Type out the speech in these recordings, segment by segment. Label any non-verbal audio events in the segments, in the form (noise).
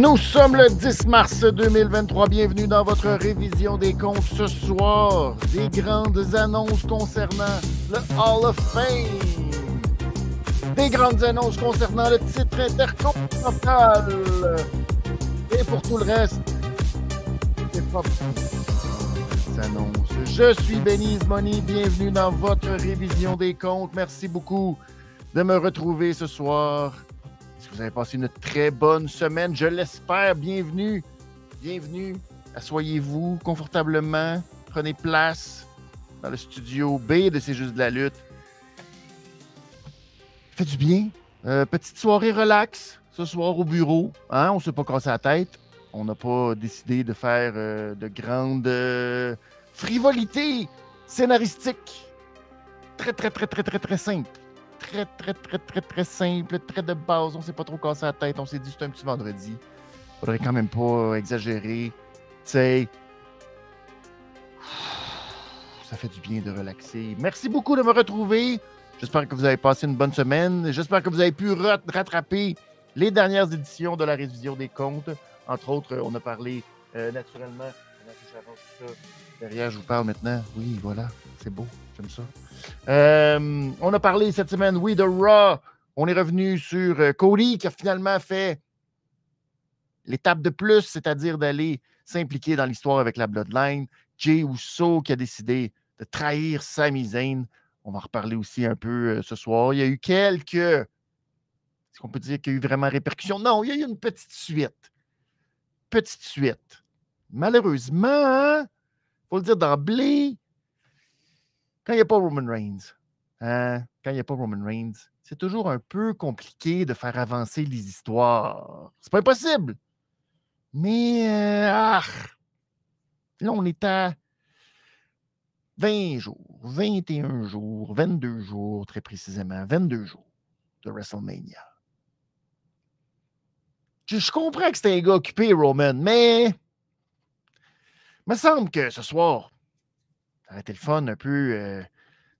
Nous sommes le 10 mars 2023. Bienvenue dans votre révision des comptes ce soir. Des grandes annonces concernant le Hall of Fame. Des grandes annonces concernant le titre intercontinental. Et pour tout le reste, c'est pas annonces. Je suis Benise Money. Bienvenue dans votre révision des comptes. Merci beaucoup de me retrouver ce soir vous avez passé une très bonne semaine, je l'espère. Bienvenue, bienvenue. Asseyez-vous confortablement. Prenez place dans le studio B de C'est juste de la lutte. Fait du bien. Euh, petite soirée relax ce soir au bureau. Hein? On ne s'est pas cassé la tête. On n'a pas décidé de faire euh, de grandes euh, frivolités scénaristiques. Très, très, très, très, très, très simple très, très, très, très, très simple, très de base. On s'est pas trop cassé la tête. On s'est dit c'est un petit vendredi. Faudrait quand même pas exagérer. Tu sais. Ça fait du bien de relaxer. Merci beaucoup de me retrouver. J'espère que vous avez passé une bonne semaine. J'espère que vous avez pu rattraper les dernières éditions de la révision des comptes. Entre autres, on a parlé euh, naturellement. Derrière, je vous parle maintenant. Oui, voilà, c'est beau. J'aime ça. Euh, on a parlé cette semaine, oui, de Raw. On est revenu sur euh, Cody qui a finalement fait l'étape de plus, c'est-à-dire d'aller s'impliquer dans l'histoire avec la Bloodline. Jay Uso qui a décidé de trahir Sami Zayn. On va en reparler aussi un peu euh, ce soir. Il y a eu quelques. Est-ce qu'on peut dire qu'il y a eu vraiment répercussions? Non, il y a eu une petite suite. Petite suite. Malheureusement, il faut le dire d'emblée, quand il n'y a pas Roman Reigns, hein, quand il n'y a pas Roman Reigns, c'est toujours un peu compliqué de faire avancer les histoires. C'est pas impossible. Mais euh, ah, là, on est à 20 jours, 21 jours, 22 jours, très précisément, 22 jours de WrestleMania. Je, comprends que c'était un gars occupé, Roman, mais il me semble que ce soir, ça aurait un peu euh,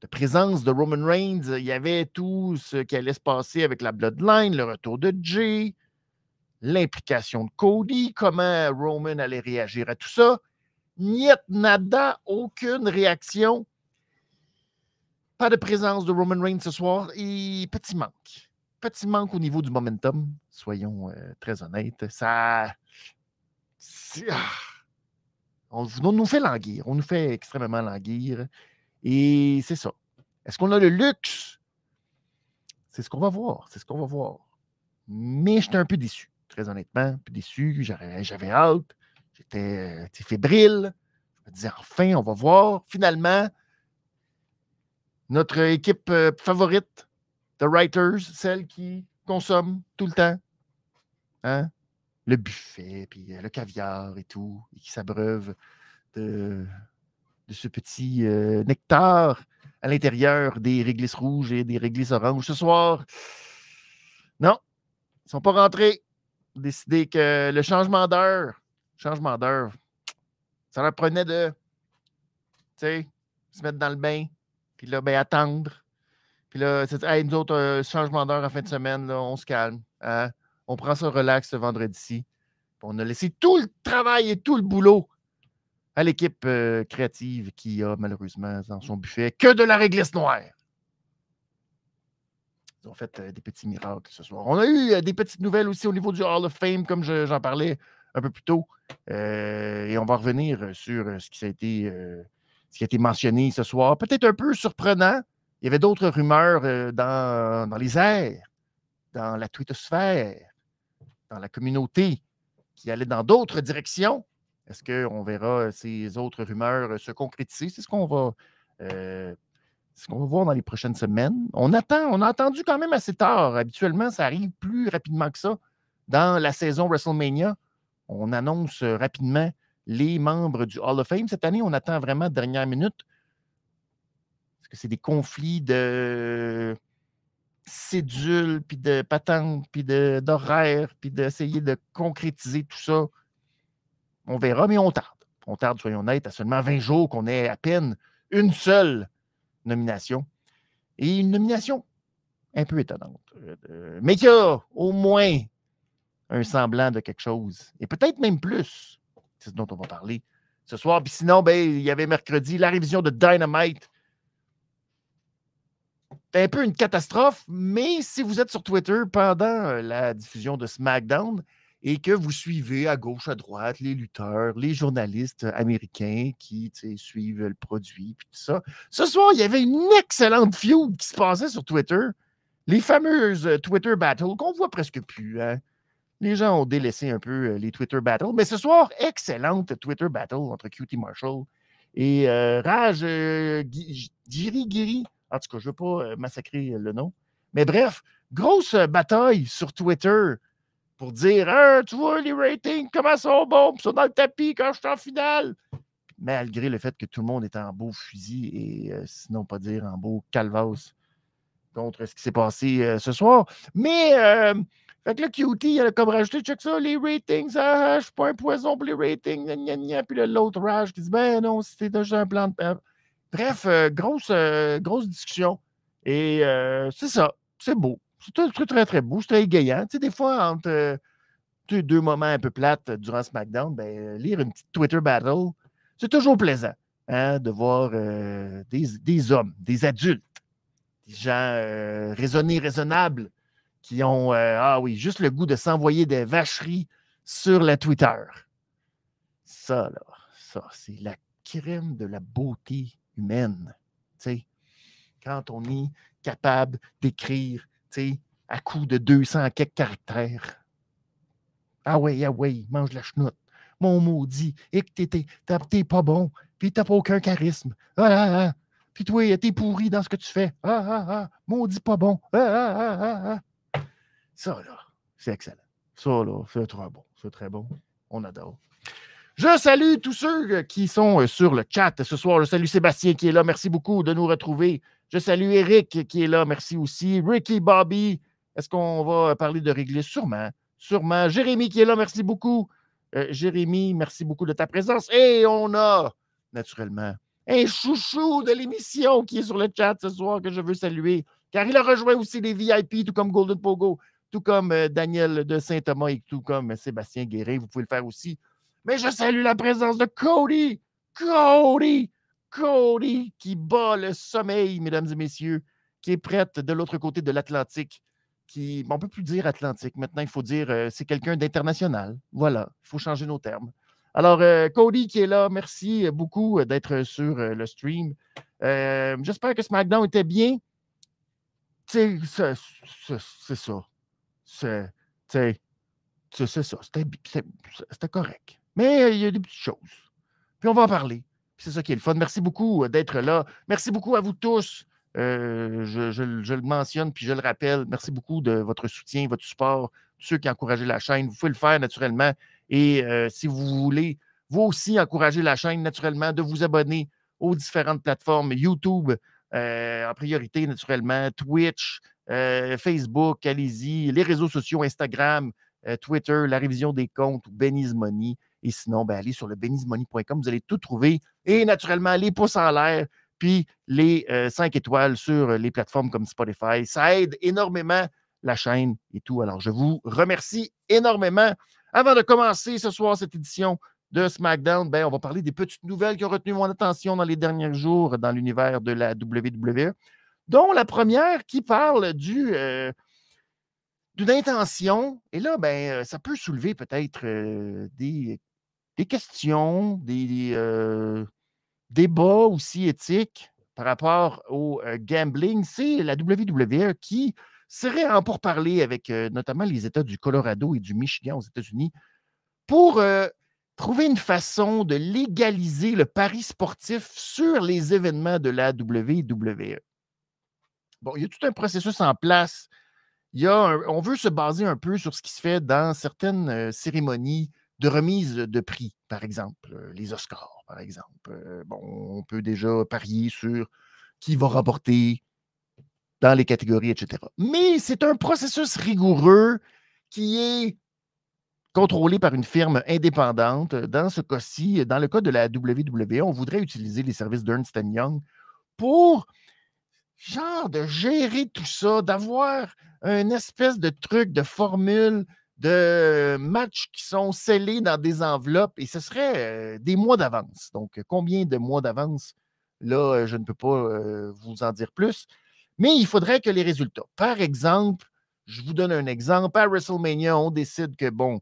de présence de Roman Reigns. Il y avait tout ce qui allait se passer avec la Bloodline, le retour de Jay, l'implication de Cody, comment Roman allait réagir à tout ça. Niet nada, aucune réaction. Pas de présence de Roman Reigns ce soir et petit manque. Petit manque au niveau du momentum, soyons euh, très honnêtes. Ça. Ah, on, nous fait languir. On nous fait extrêmement languir. Et c'est ça. Est-ce qu'on a le luxe? C'est ce qu'on va voir. C'est ce qu'on va voir. Mais j'étais un peu déçu, très honnêtement. Un peu déçu. J'avais hâte. J'étais fébrile. Je me disais, enfin, on va voir. Finalement, notre équipe euh, favorite de writers, celle qui consomme tout le temps, hein? Le buffet, puis euh, le caviar et tout, et qui s'abreuve de, de, ce petit euh, nectar à l'intérieur des réglisses rouges et des réglisses oranges. Ce soir, non, ils ne sont pas rentrés. Décidé que le changement d'heure, changement d'heure, ça leur prenait de, tu sais, se mettre dans le bain, puis là, ben, attendre. Puis là, hey, nous autres, euh, changement d'heure en fin de semaine, là, on se calme. Hein? On prend ça relax ce vendredi-ci. On a laissé tout le travail et tout le boulot à l'équipe euh, créative qui a malheureusement dans son buffet que de la réglisse noire. Ils ont fait euh, des petits miracles ce soir. On a eu euh, des petites nouvelles aussi au niveau du Hall of Fame, comme j'en parlais un peu plus tôt. et on va revenir sur ce qui, a été, mentionné ce soir. Peut-être un peu surprenant. Il y avait d'autres rumeurs dans, dans les airs, dans la twittosphère dans la communauté qui allait dans d'autres directions. Est-ce qu'on verra ces autres rumeurs se concrétiser? C'est ce qu'on va, euh, ce va voir dans les prochaines semaines. On attend, on a attendu quand même assez tard. Habituellement, ça arrive plus rapidement que ça. Dans la saison WrestleMania, on annonce rapidement les membres du Hall of Fame. Cette année, on attend vraiment dernière minute. Parce que c'est des conflits de cédules, puis de patentes, puis d'horaires, puis d'essayer de concrétiser tout ça. On verra, mais on tarde. On tarde, soyons honnêtes, à seulement 20 jours qu'on ait à peine une seule nomination. Et une nomination un peu étonnante. Euh, mais qui a au moins un semblant de quelque chose. Et peut-être même plus. C'est ce dont on va parler ce soir. Puis sinon, ben, il y avait mercredi la révision de Dynamite. Un peu une catastrophe, mais si vous êtes sur Twitter pendant euh, la diffusion de SmackDown et que vous suivez à gauche, à droite les lutteurs, les journalistes américains qui suivent le produit, puis tout ça, ce soir, il y avait une excellente feud qui se passait sur Twitter. Les fameuses euh, Twitter battles qu'on voit presque plus. Hein? Les gens ont délaissé un peu euh, les Twitter battles. Mais ce soir, excellente Twitter battle entre Cutie Marshall et euh, Raj euh, Giri Giri. En tout cas, je ne veux pas massacrer le nom. Mais bref, grosse bataille sur Twitter pour dire hein, Tu vois, les ratings, comment sont bons, ils sont dans le tapis quand je suis en finale? Malgré le fait que tout le monde est en beau fusil et sinon pas dire en beau calvas contre ce qui s'est passé ce soir. Mais fait que là, Cutie, il a comme rajouté, check ça, les ratings, ah, je suis pas un poison pour les ratings, gna, gna, Puis l'autre Rage qui dit, ben non, c'était déjà un plan de. Bref, euh, grosse, euh, grosse discussion. Et euh, c'est ça, c'est beau. C'est très, très, très beau, c'est très égayant. Tu sais, des fois, entre deux moments un peu plates durant SmackDown, ben, lire une petite Twitter battle, c'est toujours plaisant hein, de voir des, des, hommes, des adultes, des gens raisonnés, raisonnables qui ont, ah oui, juste le goût de s'envoyer des vacheries sur la Twitter. Ça, là, ça, c'est la crème de la beauté humaine. quand on est capable d'écrire à coup de 200 quelques caractères. Ah oui, ah oui, mange la chenoute. Mon maudit, et t'es pas bon, puis t'as pas aucun charisme. Ah, ah, ah. Puis toi, t'es pourri dans ce que tu fais. Ah, ah, ah, maudit pas bon. Ah, ah, ah, ah. ah. Ça, là, c'est excellent. Ça, là, c'est très bon. C'est très bon. On adore. Je salue tous ceux euh, qui sont euh, sur le chat ce soir. Je salue Sébastien qui est là. Merci beaucoup de nous retrouver. Je salue Eric qui est là. Merci aussi. Ricky, Bobby. Est-ce qu'on va parler de réglisse? Sûrement. Sûrement. Jérémy qui est là. Merci beaucoup. Euh, Jérémy, merci beaucoup de ta présence. Et on a, naturellement, un chouchou de l'émission qui est sur le chat ce soir que je veux saluer, car il a rejoint aussi les VIP, tout comme Golden Pogo tout comme euh, Daniel de Saint-Thomas et tout comme Sébastien Guérin. Vous pouvez le faire aussi. Mais je salue la présence de Cody. Cody. Cody qui bat le sommeil, mesdames et messieurs, qui est prête de l'autre côté de l'Atlantique. Qui, on ne peut plus dire Atlantique. Maintenant, il faut dire euh, c'est quelqu'un d'international. Voilà, il faut changer nos termes. Alors, euh, Cody qui est là, merci beaucoup d'être sur le stream. J'espère que SmackDown était bien. C'est ça c'est ça. C'était correct. Mais euh, il y a des petites choses. Puis on va en parler. C'est ça qui est le fun. Merci beaucoup euh, d'être là. Merci beaucoup à vous tous. Euh, je, le mentionne puis je le rappelle. Merci beaucoup de votre soutien, votre support, ceux qui encouragent la chaîne. Vous pouvez le faire naturellement. Et si vous voulez, vous aussi, encourager la chaîne naturellement, de vous abonner aux différentes plateformes YouTube en priorité, naturellement, Twitch, Facebook, allez-y, les réseaux sociaux, Instagram, Twitter, la révision des comptes Benny's Money. Et sinon, ben, allez sur le benny'smoney.com, vous allez tout trouver. Et naturellement, les pouces en l'air, puis les 5 euh, étoiles sur les plateformes comme Spotify. Ça aide énormément la chaîne et tout. Alors, je vous remercie énormément. Avant de commencer ce soir cette édition de SmackDown, ben, on va parler des petites nouvelles qui ont retenu mon attention dans les derniers jours dans l'univers de la WWE dont la première qui parle du, euh, d'une intention. Et là, ben, euh, ça peut soulever peut-être euh, des, des, questions, des, débats aussi éthiques par rapport au gambling. C'est la WWE qui serait en pourparler avec notamment les États du Colorado et du Michigan aux États-Unis pour trouver une façon de légaliser le pari sportif sur les événements de la WWE. Bon, il y a tout un processus en place. Il y a on veut se baser un peu sur ce qui se fait dans certaines euh, cérémonies de remise de prix, par exemple, euh, les Oscars, par exemple. Euh, bon, on peut déjà parier sur qui va rapporter dans les catégories, etc. Mais c'est un processus rigoureux qui est contrôlé par une firme indépendante. Dans ce cas-ci, dans le cas de la WWE, on voudrait utiliser les services d'Ernst Young pour genre de gérer tout ça, d'avoir une espèce de truc, de formule de matchs qui sont scellés dans des enveloppes et ce serait euh, des mois d'avance. Donc, combien de mois d'avance? Là, je ne peux pas euh, vous en dire plus. Mais il faudrait que les résultats. Par exemple, je vous donne un exemple. À WrestleMania, on décide que, bon,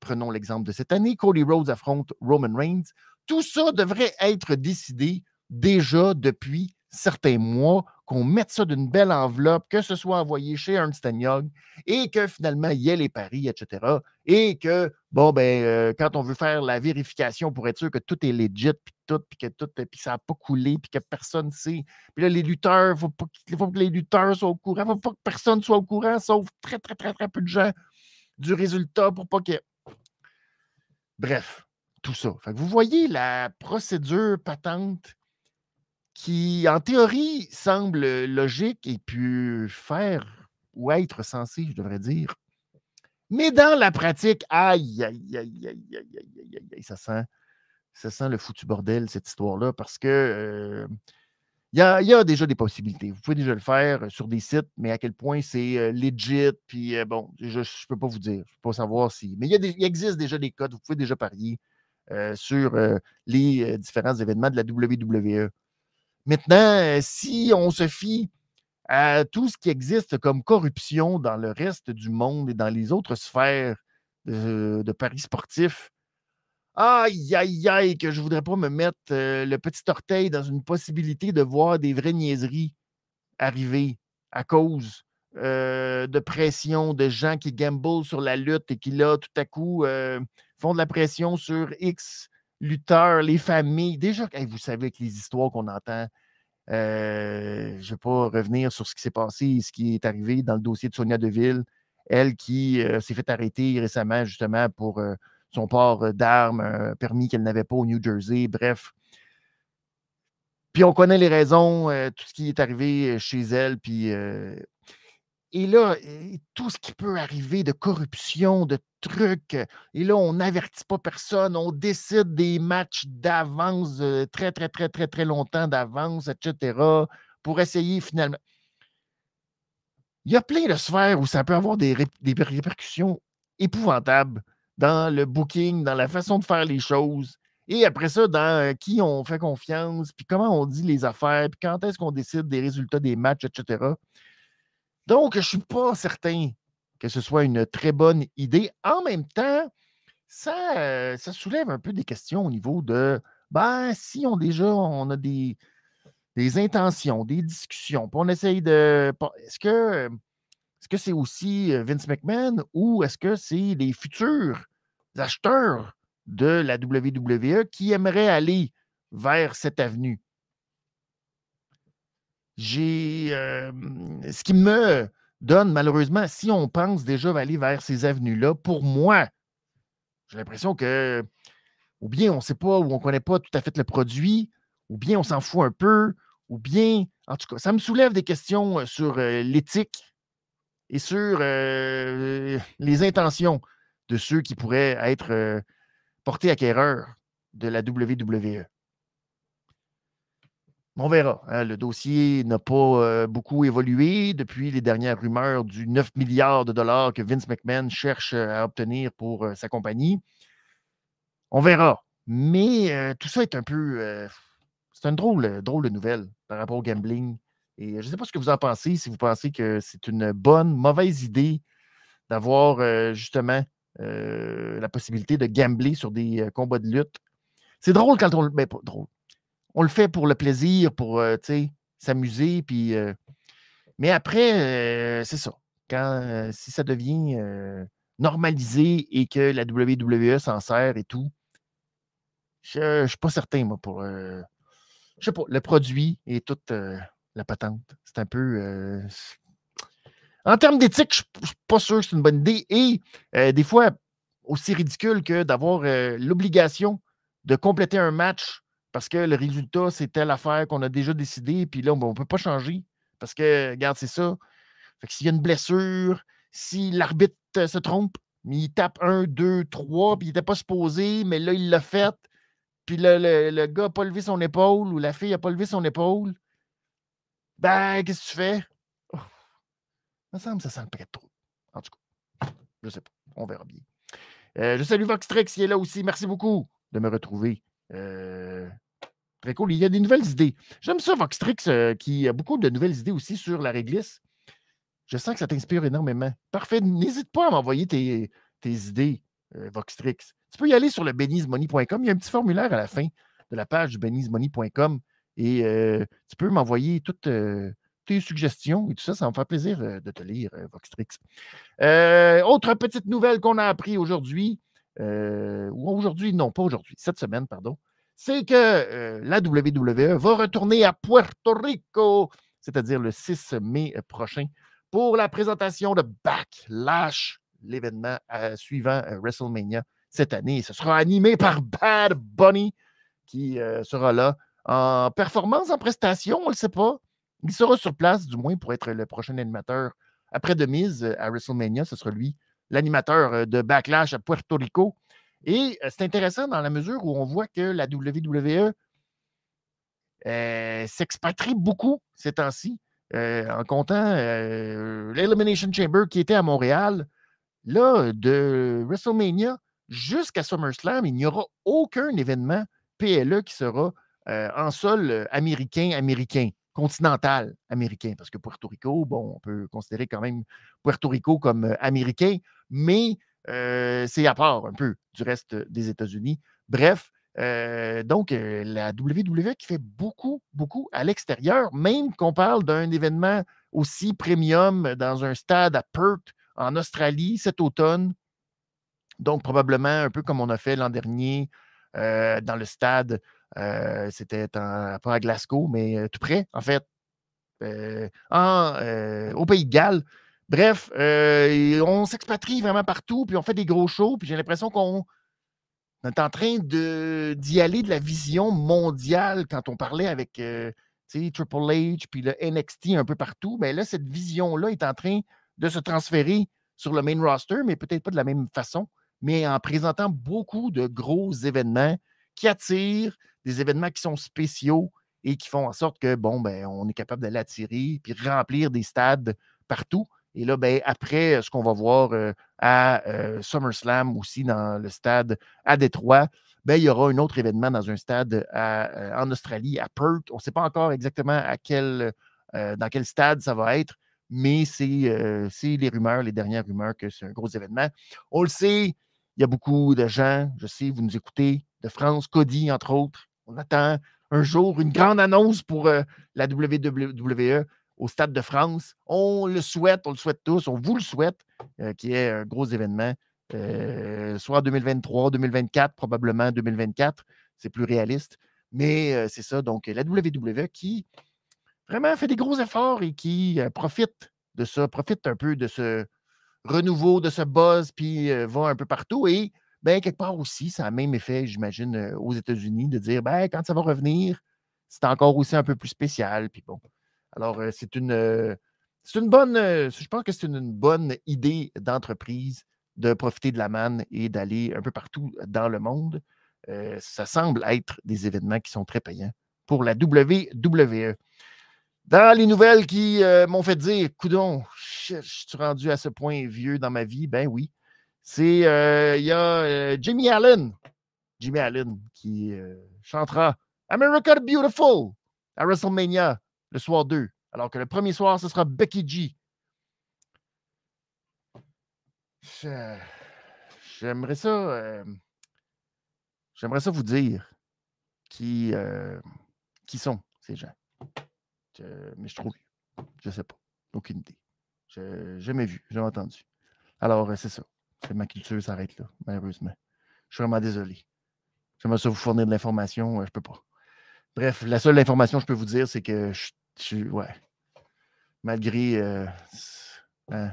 prenons l'exemple de cette année, Cody Rhodes affronte Roman Reigns. Tout ça devrait être décidé déjà depuis certains mois, qu'on mette ça d'une belle enveloppe, que ce soit envoyé chez Ernst Young et que finalement il y ait les paris, etc. Et que, bon, ben, euh, quand on veut faire la vérification pour être sûr que tout est legit, puis tout, puis que tout, puis ça n'a pas coulé, puis que personne ne sait. Puis là, les lutteurs, il faut, pas, que les lutteurs soient au courant, il faut pas que personne soit au courant, sauf très, très, très, très peu de gens du résultat pour pas que. Bref, tout ça. vous voyez la procédure patente qui, en théorie, semble logique et peut faire ou être censé, je devrais dire. Mais dans la pratique, aïe, aïe, aïe, aïe, aïe, aïe, aïe, ça sent, ça sent le foutu bordel, cette histoire-là, parce que il y, a, déjà des possibilités. Vous pouvez déjà le faire sur des sites, mais à quel point c'est legit, puis bon, je ne peux pas vous dire, je ne peux pas savoir si. Mais il, existe déjà des codes, vous pouvez déjà parier sur les différents événements de la WWE. Maintenant, euh, si on se fie à tout ce qui existe comme corruption dans le reste du monde et dans les autres sphères de, paris sportifs, aïe, aïe, aïe, que je ne voudrais pas me mettre euh, le petit orteil dans une possibilité de voir des vraies niaiseries arriver à cause euh, de pression de gens qui gamblent sur la lutte et qui, là, tout à coup, font de la pression sur X lutteurs, les familles. Déjà, vous savez que les histoires qu'on entend, euh, je ne vais pas revenir sur ce qui s'est passé, ce qui est arrivé dans le dossier de Sonia Deville, elle qui euh, s'est fait arrêter récemment justement pour euh, son port d'armes, un permis qu'elle n'avait pas au New Jersey, bref. Puis on connaît les raisons, tout ce qui est arrivé chez elle, puis et là, tout ce qui peut arriver de corruption, de trucs, et là, on n'avertit pas personne, on décide des matchs d'avance, très, très, très, très, très longtemps d'avance, etc., pour essayer finalement. Il y a plein de sphères où ça peut avoir des, des répercussions épouvantables dans le booking, dans la façon de faire les choses. Et après ça, dans qui on fait confiance, puis comment on dit les affaires, puis quand est-ce qu'on décide des résultats des matchs, etc. Donc, je ne suis pas certain que ce soit une très bonne idée. En même temps, ça, euh, ça soulève un peu des questions au niveau de ben, si on déjà on a des, des intentions, des discussions, puis on essaye de. Est-ce que est-ce que c'est aussi euh, Vince McMahon ou est-ce que c'est les futurs acheteurs de la WWE qui aimeraient aller vers cette avenue? J'ai euh, ce qui me donne malheureusement, si on pense déjà aller vers ces avenues-là, pour moi, j'ai l'impression que ou bien on ne sait pas ou on ne connaît pas tout à fait le produit, ou bien on s'en fout un peu, ou bien, en tout cas, ça me soulève des questions euh, sur euh, l'éthique et sur les intentions de ceux qui pourraient être portés acquéreurs de la WWE. On verra. Hein, le dossier n'a pas euh, beaucoup évolué depuis les dernières rumeurs du 9 milliards de dollars que Vince McMahon cherche euh, à obtenir pour euh, sa compagnie. On verra. Mais tout ça est un peu. c'est une drôle, drôle de nouvelle par rapport au gambling. Et je ne sais pas ce que vous en pensez, si vous pensez que c'est une bonne, mauvaise idée d'avoir justement la possibilité de gambler sur des combats de lutte. C'est drôle quand on. Ben, pas drôle on le fait pour le plaisir, pour euh, s'amuser. Puis, euh, mais après, euh, c'est ça. Quand, si ça devient normalisé et que la WWE s'en sert et tout, je ne suis pas certain, moi, pour. je sais pas, le produit et toute la patente. C'est un peu. en termes d'éthique, je ne suis pas sûr que c'est une bonne idée. Et des fois, aussi ridicule que d'avoir l'obligation de compléter un match parce que le résultat, c'est telle affaire qu'on a déjà décidé, puis là, on ne peut pas changer. Parce que, regarde, c'est ça. Fait que s'il y a une blessure, si l'arbitre se trompe, il tape un, deux, trois, puis il n'était pas supposé, mais là, il l'a fait, puis le, gars n'a pas levé son épaule ou la fille n'a pas levé son épaule, ben, qu'est-ce que tu fais? Oh, il me semble que ça sent le prêt trop. En tout cas, je ne sais pas. On verra bien. je salue Voxtrix qui est là aussi. Merci beaucoup de me retrouver. Très cool. Il y a des nouvelles idées. J'aime ça, Voxtrix, qui a beaucoup de nouvelles idées aussi sur la réglisse. Je sens que ça t'inspire énormément. Parfait. N'hésite pas à m'envoyer tes, idées, Voxtrix. Tu peux y aller sur le benizmoney.com. Il y a un petit formulaire à la fin de la page benizmoney.com et tu peux m'envoyer toutes tes suggestions et tout ça. Ça me faire plaisir de te lire, Voxtrix. autre petite nouvelle qu'on a appris aujourd'hui, ou aujourd'hui, non, pas aujourd'hui, cette semaine, pardon, c'est que la WWE va retourner à Puerto Rico, c'est-à-dire le 6 mai prochain, pour la présentation de Backlash, l'événement suivant WrestleMania cette année. Ce sera animé par Bad Bunny, qui sera là en performance, en prestation, on ne le sait pas. Il sera sur place, du moins, pour être le prochain animateur après de mise à WrestleMania. Ce sera lui, l'animateur de Backlash à Puerto Rico. Et c'est intéressant dans la mesure où on voit que la WWE s'expatrie beaucoup ces temps-ci, en comptant l'Elimination Chamber qui était à Montréal. Là, de WrestleMania jusqu'à SummerSlam, il n'y aura aucun événement PLE qui sera en sol américain, américain, continental américain, parce que Puerto Rico, bon, on peut considérer quand même Puerto Rico comme américain, mais c'est à part un peu du reste des États-Unis. Bref, donc la WWE qui fait beaucoup, beaucoup à l'extérieur, même qu'on parle d'un événement aussi premium dans un stade à Perth en Australie cet automne. Donc, probablement un peu comme on a fait l'an dernier dans le stade c'était pas à Glasgow, mais tout près, en fait, au Pays de Galles. Bref, on s'expatrie vraiment partout, puis on fait des gros shows, puis j'ai l'impression qu'on est en train d'y aller de la vision mondiale quand on parlait avec Triple H, puis le NXT un peu partout. Mais là, cette vision-là est en train de se transférer sur le main roster, mais peut-être pas de la même façon, mais en présentant beaucoup de gros événements qui attirent des événements qui sont spéciaux et qui font en sorte que, bon, ben, on est capable d'aller attirer puis remplir des stades partout. Et là, ben, après, ce qu'on va voir à SummerSlam aussi dans le stade à Détroit, ben, il y aura un autre événement dans un stade en Australie, à Perth. On ne sait pas encore exactement dans quel stade ça va être, mais c'est les rumeurs, les dernières rumeurs que c'est un gros événement. On le sait, il y a beaucoup de gens, je sais, vous nous écoutez, de France, Cody, entre autres, on attend un jour une grande annonce pour euh, la WWE au Stade de France. On le souhaite, on le souhaite tous, on vous le souhaite, euh, qui est un gros événement, euh, soit 2023, 2024, probablement 2024. C'est plus réaliste. Mais c'est ça, donc la WWE qui vraiment fait des gros efforts et qui profite de ça, profite un peu de ce renouveau, de ce buzz, puis va un peu partout. Et ben, quelque part aussi, ça a même effet, j'imagine, aux États-Unis, de dire, ben, quand ça va revenir, c'est encore aussi un peu plus spécial. Puis bon. Alors, c'est une, c'est une bonne, je pense que c'est une, bonne idée d'entreprise de profiter de la manne et d'aller un peu partout dans le monde. ça semble être des événements qui sont très payants pour la WWE. Dans les nouvelles qui m'ont fait dire, coudon, je suis rendu à ce point vieux dans ma vie, ben oui, c'est euh, il y a euh, Jimmy Allen, Jimmy Allen qui euh, chantera America Beautiful à WrestleMania le soir 2, alors que le premier soir ce sera Becky G. J'aimerais ça, j'aimerais ça vous dire qui, qui sont ces gens. mais je trouve, je sais pas, aucune idée. J'ai jamais vu, jamais entendu. Alors, c'est ça ma culture s'arrête là, malheureusement. Je suis vraiment désolé. J'aimerais ça vous fournir de l'information, euh, je peux pas. Bref, la seule information que je peux vous dire, c'est que je, suis. Ouais. Malgré. Euh, hein,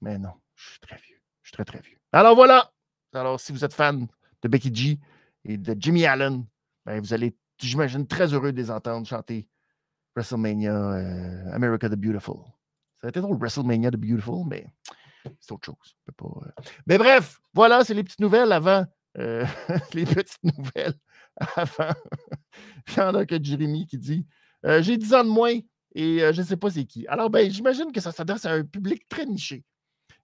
mais non, je suis très vieux. Je suis très, très vieux. Alors voilà! Alors, si vous êtes fan de Becky G et de Jimmy Allen, ben, vous allez, j'imagine, très heureux de les entendre chanter WrestleMania euh, America the Beautiful. Ça a été drôle, WrestleMania the Beautiful, mais c'est autre chose. Euh. Mais bref, voilà, c'est les petites nouvelles avant. (laughs) Les petites nouvelles avant. (laughs) Il y que Jérémy qui dit euh, J'ai 10 ans de moins et je ne sais pas c'est qui. Alors, ben, j'imagine que ça s'adresse à un public très niché.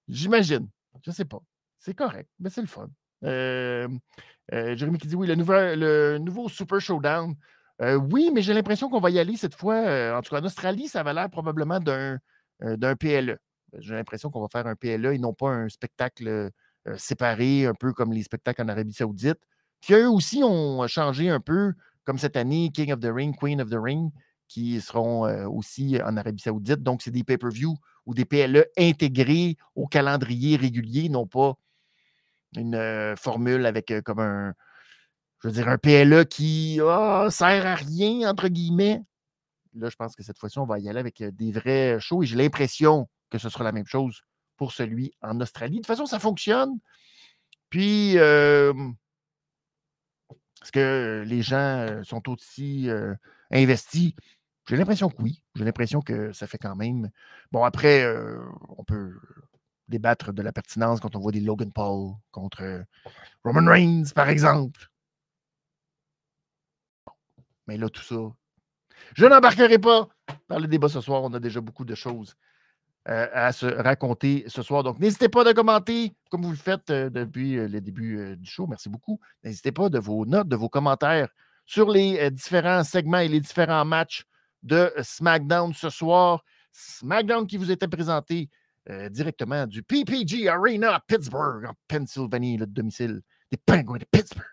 J'imagine. Je ne sais pas. C'est correct, mais c'est le fun. Euh, euh, Jérémy qui dit oui, le, le nouveau Super Showdown. Euh, oui, mais j'ai l'impression qu'on va y aller cette fois. en tout cas, en Australie, ça va l'air probablement d'un, d'un PLE. J'ai l'impression qu'on va faire un PLE et non pas un spectacle séparé, un peu comme les spectacles en Arabie Saoudite, qui eux aussi ont changé un peu, comme cette année, King of the Ring, Queen of the Ring, qui seront aussi en Arabie Saoudite. Donc, c'est des pay-per-view ou des PLE intégrés au calendrier régulier, non pas une formule avec comme un, je veux dire, un PLE qui oh, sert à rien, entre guillemets. Là, je pense que cette fois-ci, on va y aller avec des vrais shows et j'ai l'impression que ce sera la même chose pour celui en Australie. De toute façon, ça fonctionne. Puis, est-ce que les gens sont aussi investis? J'ai l'impression que oui. J'ai l'impression que ça fait quand même. Bon, après, on peut débattre de la pertinence quand on voit des Logan Paul contre euh, Roman Reigns, par exemple. Mais là, tout ça, je n'embarquerai pas dans le débat ce soir. On a déjà beaucoup de choses euh, à se raconter ce soir. Donc, n'hésitez pas de commenter comme vous le faites euh, depuis le début du show. Merci beaucoup. N'hésitez pas de vos notes, de vos commentaires sur les différents segments et les différents matchs de SmackDown ce soir. SmackDown qui vous était présenté euh, directement du PPG Arena à Pittsburgh, en Pennsylvanie, le domicile des Penguins de Pittsburgh.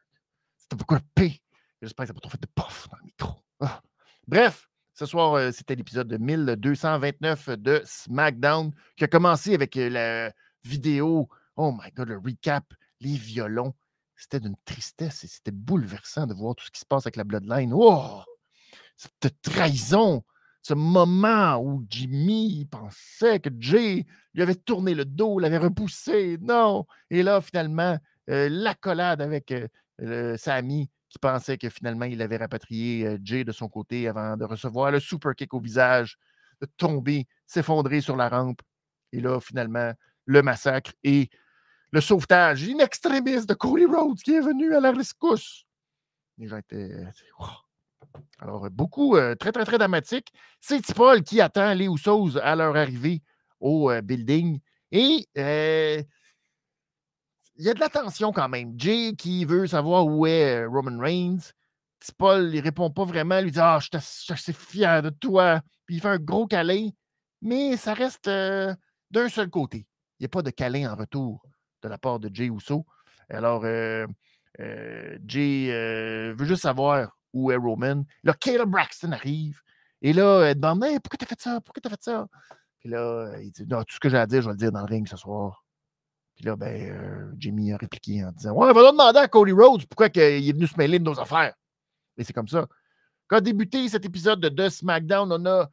C'était beaucoup de P? J'espère que ça n'a pas trop fait de puff dans le micro. Ah. Bref, ce soir, euh, c'était l'épisode 1229 de SmackDown qui a commencé avec euh, la vidéo. Oh my God, le recap, les violons. C'était d'une tristesse et c'était bouleversant de voir tout ce qui se passe avec la Bloodline. Oh! Cette trahison ce moment où Jimmy pensait que Jay lui avait tourné le dos, l'avait repoussé. Non. Et là, finalement, euh, l'accolade avec euh, Sammy qui pensait que finalement, il avait rapatrié euh, Jay de son côté avant de recevoir le super kick au visage, de tomber, s'effondrer sur la rampe. Et là, finalement, le massacre et le sauvetage in de Cody Rhodes qui est venu à la rescousse. Les gens étaient. Alors, beaucoup, euh, très, très, très dramatique. C'est Paul qui attend les Usos à leur arrivée au euh, building. Et euh, il y a de la tension quand même. Jay qui veut savoir où est Roman Reigns. Paul, il répond pas vraiment. Il lui dit Ah, je suis assez fier de toi. Puis il fait un gros câlin. Mais ça reste d'un seul côté. Il n'y a pas de câlin en retour de la part de Jay Uso. Alors, Jay veut juste savoir où est Roman. Là, Caleb Braxton arrive. Et là, elle demande Pourquoi t'as fait ça? Pourquoi t'as fait ça? Puis là, il dit Non, tout ce que j'ai à dire, je vais le dire dans le ring ce soir. Puis là, ben, euh, Jimmy a répliqué en disant Ouais, va demander à Cody Rhodes pourquoi il est venu se mêler de nos affaires. Et c'est comme ça. Quand a débuté cet épisode de The SmackDown, on a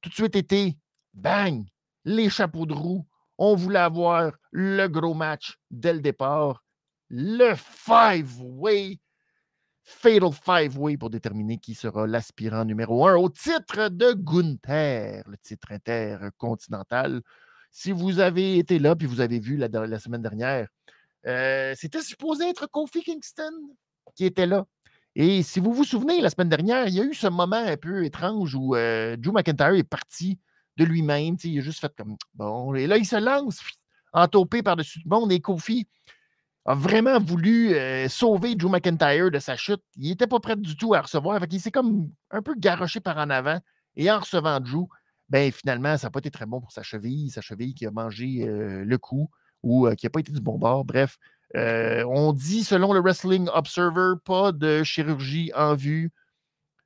tout de suite été bang, les chapeaux de roue. On voulait avoir le gros match dès le départ. Le five-way Fatal Five Way pour déterminer qui sera l'aspirant numéro un au titre de Gunther, le titre intercontinental. Si vous avez été là puis vous avez vu la, semaine dernière, euh, c'était supposé être Kofi Kingston qui était là. Et si vous vous souvenez, la semaine dernière, il y a eu ce moment un peu étrange où euh, Drew McIntyre est parti de lui-même. Il a juste fait comme bon. Et là, il se lance entopé par-dessus le monde et Kofi a vraiment voulu euh, sauver Drew McIntyre de sa chute. Il n'était pas prêt du tout à recevoir. il s'est comme un peu garoché par en avant. Et en recevant Drew, ben, finalement, ça n'a pas été très bon pour sa cheville. Sa cheville qui a mangé euh, le coup ou euh, qui n'a pas été du bon bord. Bref, on dit, selon le Wrestling Observer, pas de chirurgie en vue.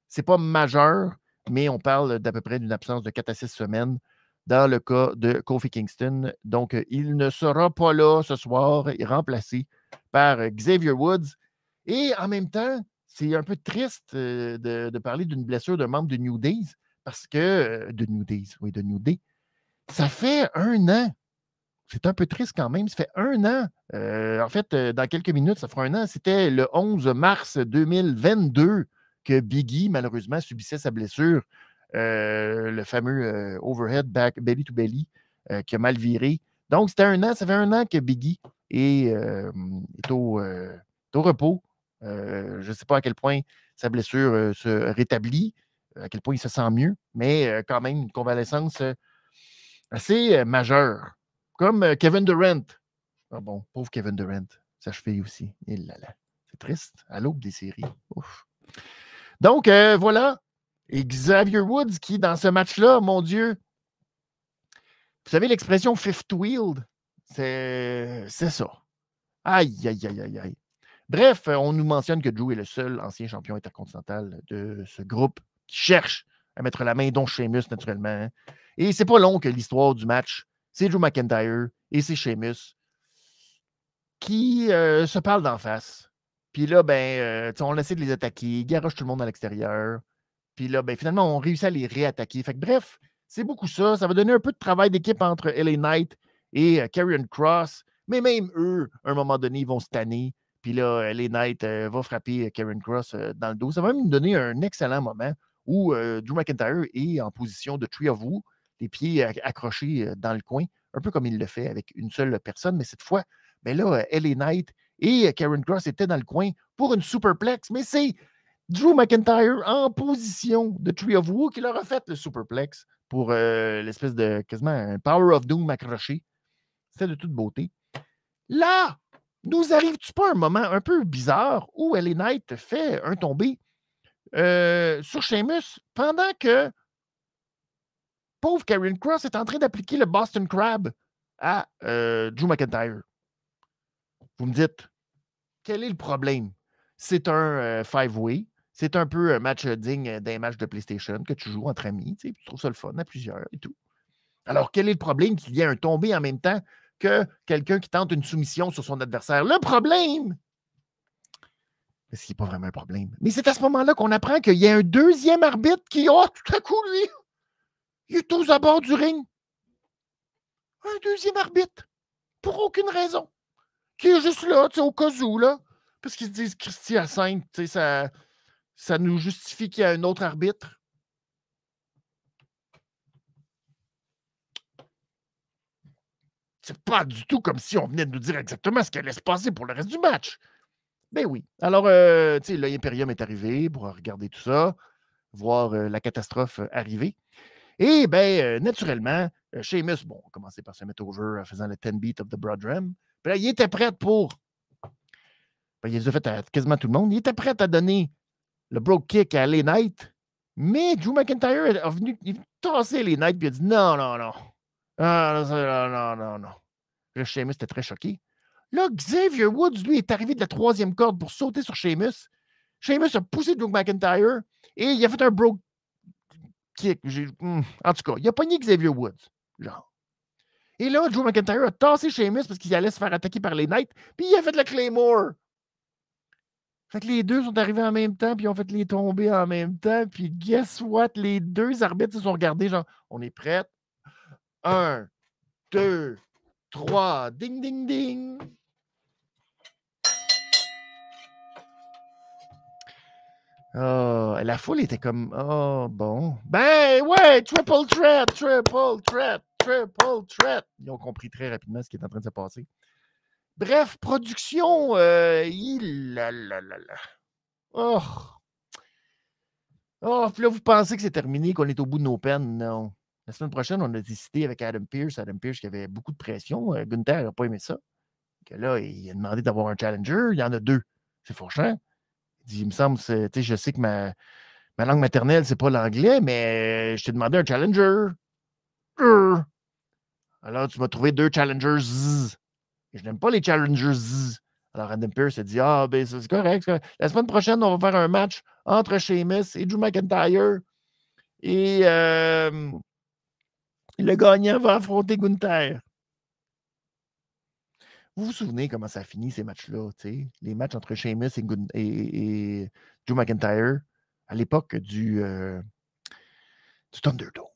C'est pas majeur, mais on parle d'à peu près d'une absence de 4 à 6 semaines dans le cas de Kofi Kingston. Donc, euh, il ne sera pas là ce soir, il est remplacé par euh, Xavier Woods. Et en même temps, c'est un peu triste euh, de, parler d'une blessure d'un membre de New Days parce que, de New Days, oui, de New Day, ça fait un an. C'est un peu triste quand même. Ça fait un an. en fait, dans quelques minutes, ça fera un an. C'était le 11 mars 2022 que Biggie, malheureusement, subissait sa blessure le fameux euh, overhead back belly to belly euh, qui a mal viré. Donc, c'était un an, ça fait un an que Biggie est, au, repos. je ne sais pas à quel point sa blessure se rétablit, à quel point il se sent mieux, mais quand même une convalescence assez majeure. Comme Kevin Durant. Ah bon, pauvre Kevin Durant. Sa cheville aussi. Il là là. C'est triste. À l'aube des séries. Donc, euh, voilà. Xavier Woods qui, dans ce match-là, mon Dieu, vous savez l'expression fifth wheeled? C'est ça. Aïe, aïe, aïe, aïe, aïe. Bref, on nous mentionne que Drew est le seul ancien champion intercontinental de ce groupe qui cherche à mettre la main, dont Sheamus, naturellement. Hein. Et c'est pas long que l'histoire du match. C'est Drew McIntyre et c'est Sheamus qui euh, se parlent d'en face. Puis là, ben, euh, on essaie de les attaquer, ils garochent tout le monde à l'extérieur. Puis là, ben, finalement, on réussit à les réattaquer. Fait que, bref, c'est beaucoup ça. Ça va donner un peu de travail d'équipe entre LA Knight et euh, Cross. Mais même eux, à un moment donné, ils vont se tanner. Puis là, LA Knight euh, va frapper Karen Cross dans le dos. Ça va même nous donner un excellent moment où Drew McIntyre est en position de Tree of Woo, les pieds accrochés dans le coin, un peu comme il le fait avec une seule personne. Mais cette fois, ben là, LA Knight et Karen Cross étaient dans le coin pour une superplex, mais c'est Drew McIntyre en position de Tree of Woe qui leur a fait le superplex pour euh, l'espèce de quasiment un Power of Doom accroché. C'était de toute beauté. Là, nous arrive-tu pas un moment un peu bizarre où LA Knight fait un tombé euh, sur Sheamus pendant que pauvre Karen Cross est en train d'appliquer le Boston Crab à euh, Drew McIntyre? Vous me dites, quel est le problème? C'est un five-way. C'est un peu un match digne d'un match de PlayStation que tu joues entre amis. Tu, trouves ça le fun à plusieurs et tout. Alors, quel est le problème qu'il y ait un tombé en même temps que quelqu'un qui tente une soumission sur son adversaire? Le problème, ce n'est pas vraiment un problème, mais c'est à ce moment-là qu'on apprend qu'il y a un deuxième arbitre qui, oh, tout à coup, lui, il est aux abords du ring. Un deuxième arbitre, pour aucune raison qui est juste là, au cas où, là. Parce qu'ils se disent Christy 5, ça, ça nous justifie qu'il y a un autre arbitre? C'est pas du tout comme si on venait de nous dire exactement ce qui allait se passer pour le reste du match. Ben oui. Alors, euh, tu sais, l'Imperium est arrivé pour regarder tout ça, voir euh, la catastrophe euh, arriver. Et bien, naturellement, Sheamus, bon, on commençait par se mettre au jeu en faisant le 10 beat of the Broad Ram il était prêt pour. Ben, il les a fait à quasiment tout le monde. Il était prêt à donner le broke kick à les Knight. Mais Drew McIntyre est venu tasser les Knights et il a dit non, non, non. Ah, non, non, non, non. Le Sheamus était très choqué. Là, Xavier Woods, lui, est arrivé de la troisième corde pour sauter sur Sheamus. Sheamus a poussé Drew McIntyre et il a fait un broke kick. Hmm, en tout cas, il a pogné Xavier Woods. Genre. Et là, Drew McIntyre a tassé Sheamus parce qu'il allait se faire attaquer par les Knights, puis il a fait le Claymore. Fait que les deux sont arrivés en même temps, puis ils ont fait les tomber en même temps, puis guess what? Les deux arbitres se sont regardés, genre, on est prêts? Un, deux, trois, ding, ding, ding. Oh, la foule était comme, oh, bon. Ben, ouais, triple threat, triple threat triple threat. Ils ont compris très rapidement ce qui est en train de se passer. Bref, production, euh, il Oh. Oh, puis là, vous pensez que c'est terminé, qu'on est au bout de nos peines? Non. La semaine prochaine, on a décidé avec Adam Pierce. Adam Pierce qui avait beaucoup de pression. Euh, Gunther n'a pas aimé ça. Que là, il a demandé d'avoir un challenger. Il y en a deux. C'est fourchant. Il dit, il me semble, je sais que ma, langue maternelle, c'est pas l'anglais, mais je t'ai demandé un challenger. Alors, tu m'as trouvé deux challengers. Je n'aime pas les challengers. Alors, Adam Pierce a dit Ah, ben, c'est correct, La semaine prochaine, on va faire un match entre Sheamus et Drew McIntyre. Et euh, le gagnant va affronter Gunther. Vous vous souvenez comment ça a fini ces matchs-là? Les matchs entre Sheamus et, Drew McIntyre à l'époque du, euh, du Thunderdome.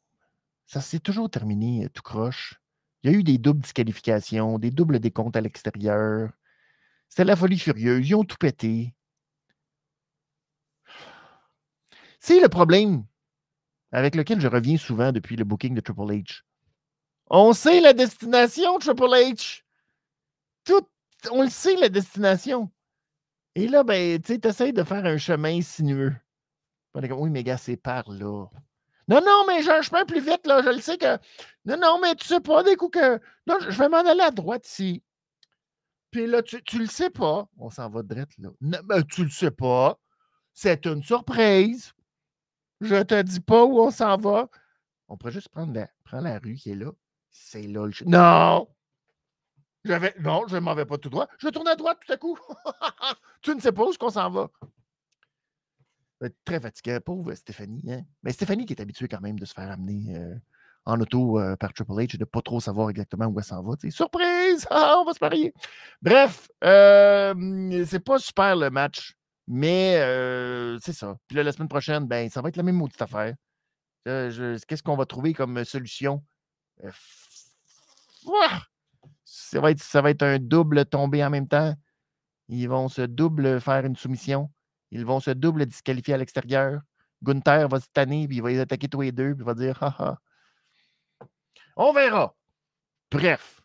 Ça s'est toujours terminé tout croche. Il y a eu des doubles disqualifications, des doubles décomptes à l'extérieur. C'était la folie furieuse. Ils ont tout pété. C'est le problème avec lequel je reviens souvent depuis le booking de Triple H. On sait la destination, Triple H. On le sait, la destination. Et là, ben, tu essaies de faire un chemin sinueux. Oui, mais gars, c'est par là. Non, non, mais j'ai un chemin plus vite, là. Je le sais que. Non, non, mais tu sais pas des coups que. Non, je vais m'en aller à droite ici. Puis là, tu, tu le sais pas. On s'en va direct là. Non, ben, tu le sais pas. C'est une surprise. Je te dis pas où on s'en va. On pourrait juste prendre la, prendre la rue qui est là. C'est là le. Non! J'avais. Non, je ne m'en vais pas tout droit. Je vais tourner à droite tout à coup. (laughs) tu ne sais pas où qu'on s'en va. Être très fatigué, pauvre Stéphanie. Hein? Mais Stéphanie qui est habituée quand même de se faire amener euh, en auto euh, par Triple H et de ne pas trop savoir exactement où elle s'en va. Surprise! (laughs) Ah, on va se marier. Bref, euh, c'est pas super le match, mais euh, c'est ça. Puis là, la semaine prochaine, ben, ça va être la même maudite affaire. Euh, Qu'est-ce qu'on va trouver comme solution? Euh, ça, va être, ça va être un double tombé en même temps. Ils vont se double faire une soumission. Ils vont se double disqualifier à l'extérieur. Gunther va se tanner, puis il va les attaquer tous les deux, puis il va dire haha. On verra. Bref.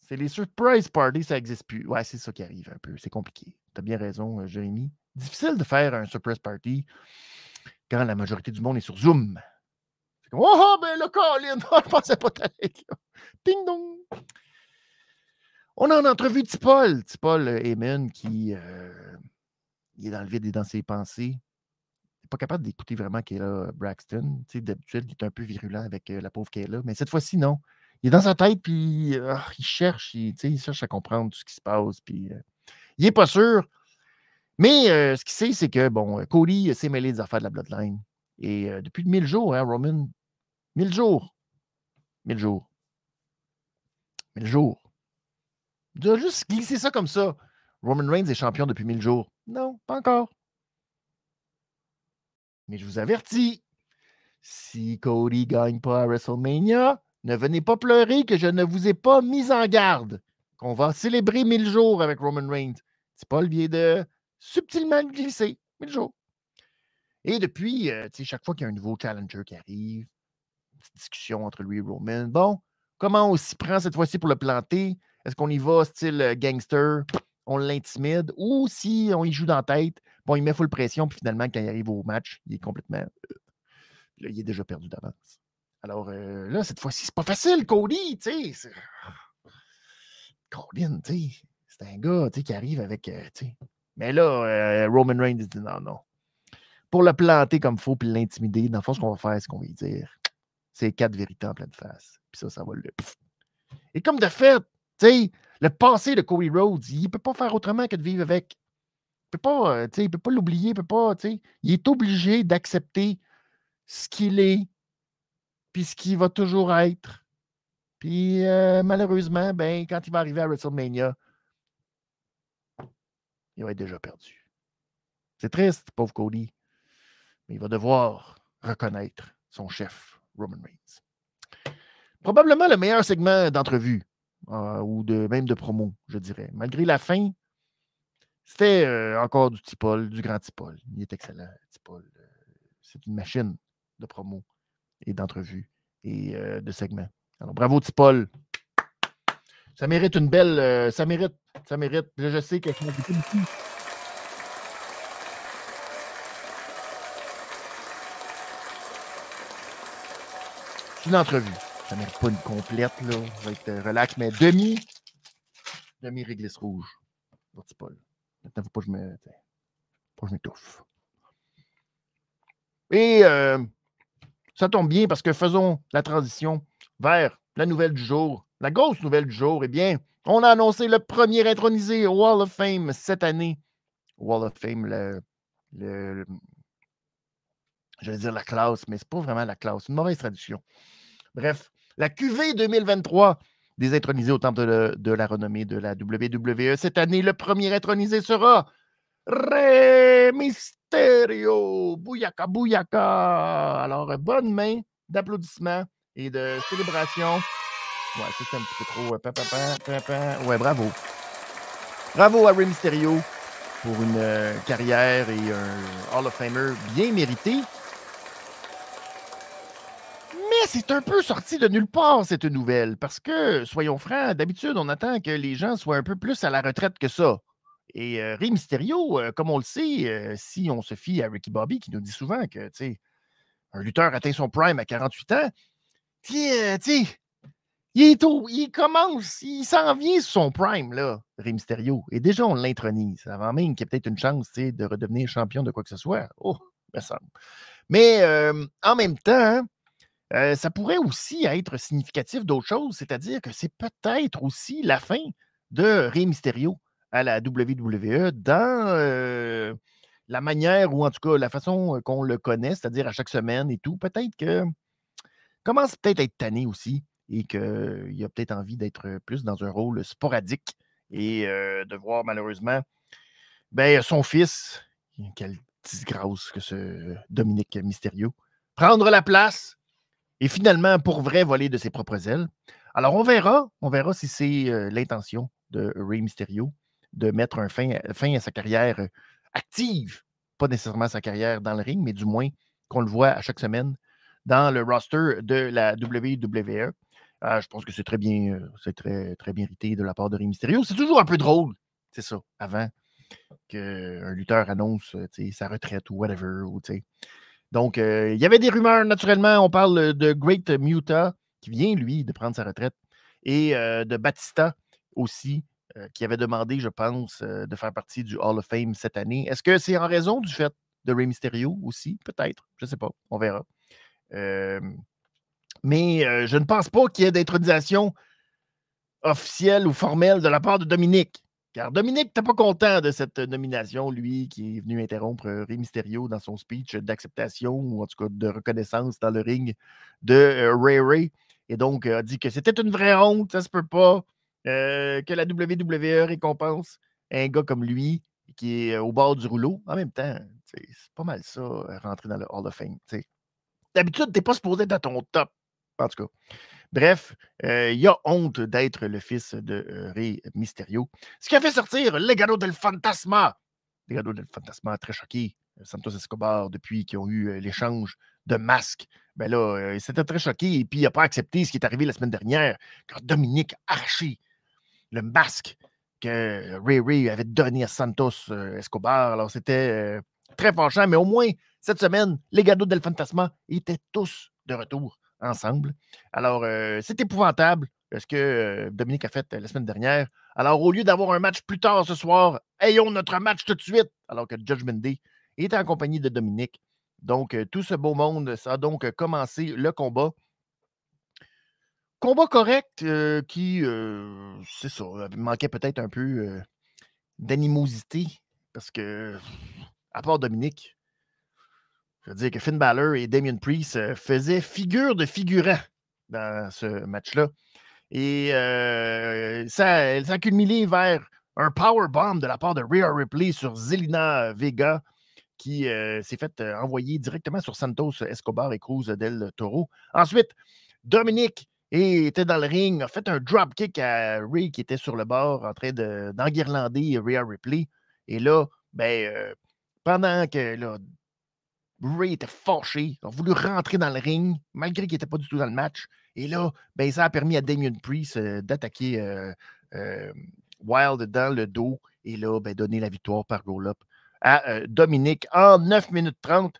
C'est les surprise parties, ça n'existe plus. Ouais, c'est ça qui arrive un peu. C'est compliqué. Tu as bien raison, euh, Jérémy. Difficile de faire un surprise party quand la majorité du monde est sur Zoom. C'est comme Oh, oh, ben là, Colin, (laughs) je pensais pas t'aller là. Ding dong. On a en entrevue Tipol, Tipol euh, Heyman, qui euh, il est dans le vide et dans ses pensées. Il n'est pas capable d'écouter vraiment Kayla Braxton. Tu sais, D'habitude, il est un peu virulent avec euh, la pauvre Kayla, mais cette fois-ci, non. Il est dans sa tête, puis euh, il cherche, il, il cherche à comprendre tout ce qui se passe, puis euh, il n'est pas sûr. Mais ce qu'il sait, c'est que, bon, Cody s'est mêlé des affaires de la Bloodline. Et depuis 1000 jours, hein, Roman, 1000 jours. 1000 jours. 1000 jours. Tu as juste glissé ça comme ça. Roman Reigns est champion depuis 1000 jours. Non, pas encore. Mais je vous avertis, si Cody gagne pas à WrestleMania, ne venez pas pleurer que je ne vous ai pas mis en garde. Qu'on va célébrer 1000 jours avec Roman Reigns. C'est pas le vient de subtilement le glisser. 1000 jours. Et depuis, euh, chaque fois qu'il y a un nouveau challenger qui arrive, une petite discussion entre lui et Roman. Bon, comment on s'y prend cette fois-ci pour le planter? Est-ce qu'on y va style euh, gangster, on l'intimide, ou si on y joue dans la tête, bon, il met full pression, puis finalement, quand il arrive au match, il est complètement. euh, là, il est déjà perdu d'avance. Alors euh, là, cette fois-ci, c'est pas facile, Cody, tu (sighs) Colin, c'est un gars, tu sais, qui arrive avec, euh. Mais là, Roman Reigns il dit non, non. Pour le planter comme faut, puis l'intimider, dans le fond, ce qu'on va faire, c'est qu'on va lui dire, c'est quatre vérités en pleine face. Puis ça, ça va le. Et comme de fait, tu sais, le passé de Cody Rhodes, il ne peut pas faire autrement que de vivre avec. Il pas, euh, peut pas l'oublier, il peut pas. Il est obligé d'accepter ce qu'il est, puis ce qu'il va toujours être. Puis euh, malheureusement, ben, quand il va arriver à WrestleMania, il va être déjà perdu. C'est triste, pauvre Cody. Mais il va devoir reconnaître son chef, Roman Reigns. Probablement le meilleur segment d'entrevue, euh, ou de, même de promo, je dirais. Malgré la fin, c'était euh, encore du Tipol, du grand Tipol. Il est excellent, Tipol. Euh, C'est une machine de promo et d'entrevue et euh, de segments. Alors, bravo, Tipol. Ça mérite une belle. ça mérite. Ça mérite. Je, je sais qu'elle. C'est une entrevue. Ça mérite pas une complète, là. Ça va être euh, relax, mais demi. Demi réglisse rouge. Pour Tipol. Maintenant, faut pas que je me. Pas que je m'étouffe. Et euh, ça tombe bien parce que faisons la transition vers la nouvelle du jour. La grosse nouvelle du jour, eh bien, on a annoncé le premier intronisé au Wall of Fame cette année. Wall of Fame, le, le, j'allais dire la classe, mais c'est pas vraiment la classe, une mauvaise traduction. Bref, la QV 2023 des intronisés au temple de, la renommée de la WWE. Cette année, le premier intronisé sera Rey Mysterio. Bouyaka, bouyaka. Alors, bonne main d'applaudissements et de célébration. Ouais, c'est un petit peu trop. euh. Ouais, bravo. Bravo à Rey Mysterio pour une euh, carrière et un Hall of Famer bien mérité. C'est un peu sorti de nulle part, cette nouvelle, parce que, soyons francs, d'habitude, on attend que les gens soient un peu plus à la retraite que ça. Et euh, Mysterio, euh, comme on le sait, euh, si on se fie à Ricky Bobby, qui nous dit souvent que, un lutteur atteint son prime à 48 ans, euh, tu il, est il commence, il s'en vient sur son prime, là, Rey Mysterio. Et déjà, on l'intronise, avant même qu'il y ait peut-être une chance de redevenir champion de quoi que ce soit. Oh, me semble. Mais en même temps, euh, ça pourrait aussi être significatif d'autres choses, c'est-à-dire que c'est peut-être aussi la fin de Rey Mysterio à la WWE dans euh, la manière, ou en tout cas la façon qu'on le connaît, c'est-à-dire à chaque semaine et tout. Peut-être que commence peut-être à être tanné aussi et qu'il a peut-être envie d'être plus dans un rôle sporadique et de voir malheureusement ben, son fils, quelle disgrâce que ce Dominique Mysterio, prendre la place et finalement, pour vrai, voler de ses propres ailes. Alors, on verra, on verra si c'est l'intention de Rey Mysterio de mettre un fin, à sa carrière active, pas nécessairement sa carrière dans le ring, mais du moins qu'on le voit à chaque semaine dans le roster de la WWE. Ah, je pense que c'est très bien, euh, c'est très, très irrité de la part de Rey Mysterio. C'est toujours un peu drôle, c'est ça, avant qu'un lutteur annonce euh, sa retraite ou whatever. Ou, Donc, euh, il y avait des rumeurs, naturellement. On parle de Great Muta, qui vient, lui, de prendre sa retraite, et de Batista aussi, qui avait demandé, je pense, de faire partie du Hall of Fame cette année. Est-ce que c'est en raison du fait de Rey Mysterio aussi? Peut-être. Je ne sais pas. On verra mais je ne pense pas qu'il y ait d'intronisation officielle ou formelle de la part de Dominique. Car Dominique n'était pas content de cette nomination, lui, qui est venu interrompre Rey Mysterio dans son speech d'acceptation ou en tout cas de reconnaissance dans le ring de Ray Ray. Et donc a dit que c'était une vraie honte, ça se peut pas, que la WWE récompense un gars comme lui qui est au bord du rouleau. En même temps, c'est pas mal ça, rentrer dans le Hall of Fame. D'habitude, tu n'es pas supposé être à ton top. En tout cas. Bref, euh, il a honte d'être le fils de euh, Rey Mysterio. Ce qui a fait sortir Legado del Fantasma. Legado del Fantasma, très choqué. Euh, Santos Escobar, depuis qu'ils ont eu l'échange de masques. Ben là, il s'était très choqué et puis il n'a pas accepté ce qui est arrivé la semaine dernière quand Dominique a arraché le masque que Ray Ray avait donné à Santos Escobar. Alors, c'était très fâchant, mais au moins, cette semaine, les Legado del Fantasma étaient tous de retour ensemble. Alors, euh, c'est épouvantable ce que euh, Dominique a fait euh, la semaine dernière. Alors, au lieu d'avoir un match plus tard ce soir, ayons notre match tout de suite, alors que Judgment Day est en compagnie de Dominique. Donc, tout ce beau monde, ça a donc commencé le combat. Combat correct qui, c'est ça, manquait peut-être un peu d'animosité parce que, à part Dominique, je veux dire que Finn Balor et Damien Priest euh, faisaient figure de figurant dans ce match-là. Et euh, ça, a culminé vers un power bomb de la part de Rhea Ripley sur Zelina Vega, qui euh, s'est fait envoyer directement sur Santos Escobar et Cruz del Toro. Ensuite, Dominique était dans le ring, a fait un drop kick à Ray qui était sur le bord en train d'enguirlander Rhea Ripley. Et là, ben, pendant que Ray était fâché, il a voulu rentrer dans le ring, malgré qu'il n'était pas du tout dans le match. Et là, ben, ça a permis à Damien Priest euh, d'attaquer euh, euh, Wild dans le dos et là, ben, donner la victoire par roll-up à Dominique en 9 minutes 30.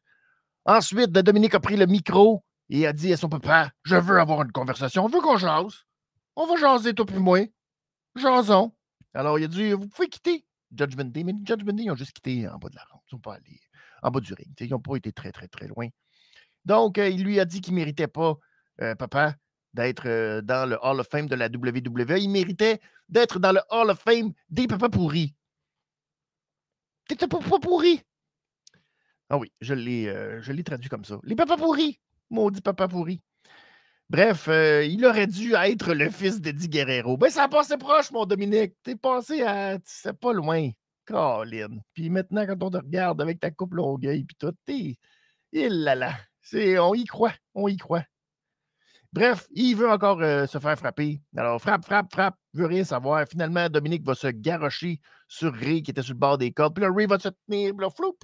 Ensuite, ben, Dominique a pris le micro et a dit à son papa Je veux avoir une conversation, on veut qu'on jase. On va jaser, toi plus moi. Jasons. Alors, il a dit Vous pouvez quitter Judgment Day, mais Judgment Day, ils ont juste quitté en bas de la rampe. Ils ne sont pas allés en bas du ring. ils n'ont pas été très, très, très loin. Donc, euh, il lui a dit qu'il ne méritait pas, euh, papa, d'être euh, dans le Hall of Fame de la WWE. Il méritait d'être dans le Hall of Fame des papas pourris. T'étais pas papa pourri. Ah oui, je l'ai, traduit comme ça. Les papas pourris. Maudit papa pourri. Bref, il aurait dû être le fils d'Eddie Guerrero. Ben, ça a passé proche, mon Dominique. T'es passé à. C'est pas loin. Colin. Puis maintenant, quand on te regarde avec ta coupe longueuil, puis tout, t'es. Il là là. On y croit. On y croit. Bref, il veut encore euh, se faire frapper. Alors, frappe, frappe, frappe, veut rien savoir. Finalement, Dominique va se garrocher sur Ray qui était sur le bord des cordes. Puis là, Ray va se tenir, là, floup.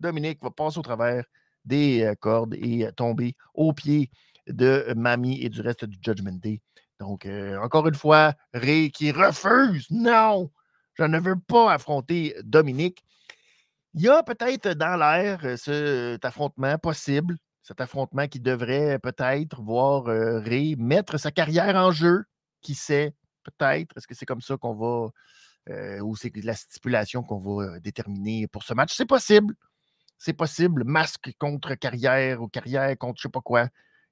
Dominique va passer au travers des euh, cordes et euh, tomber au pied de Mamie et du reste du Judgment Day. Donc, encore une fois, Ray qui refuse. Non! Je ne veux pas affronter Dominique. Il y a peut-être dans l'air euh, cet affrontement possible, cet affrontement qui devrait peut-être voir euh, Ray mettre sa carrière en jeu. Qui sait? Peut-être. Est-ce que c'est comme ça qu'on va. Euh, ou c'est la stipulation qu'on va euh, déterminer pour ce match? C'est possible. C'est possible. Masque contre carrière ou carrière contre je ne sais pas quoi.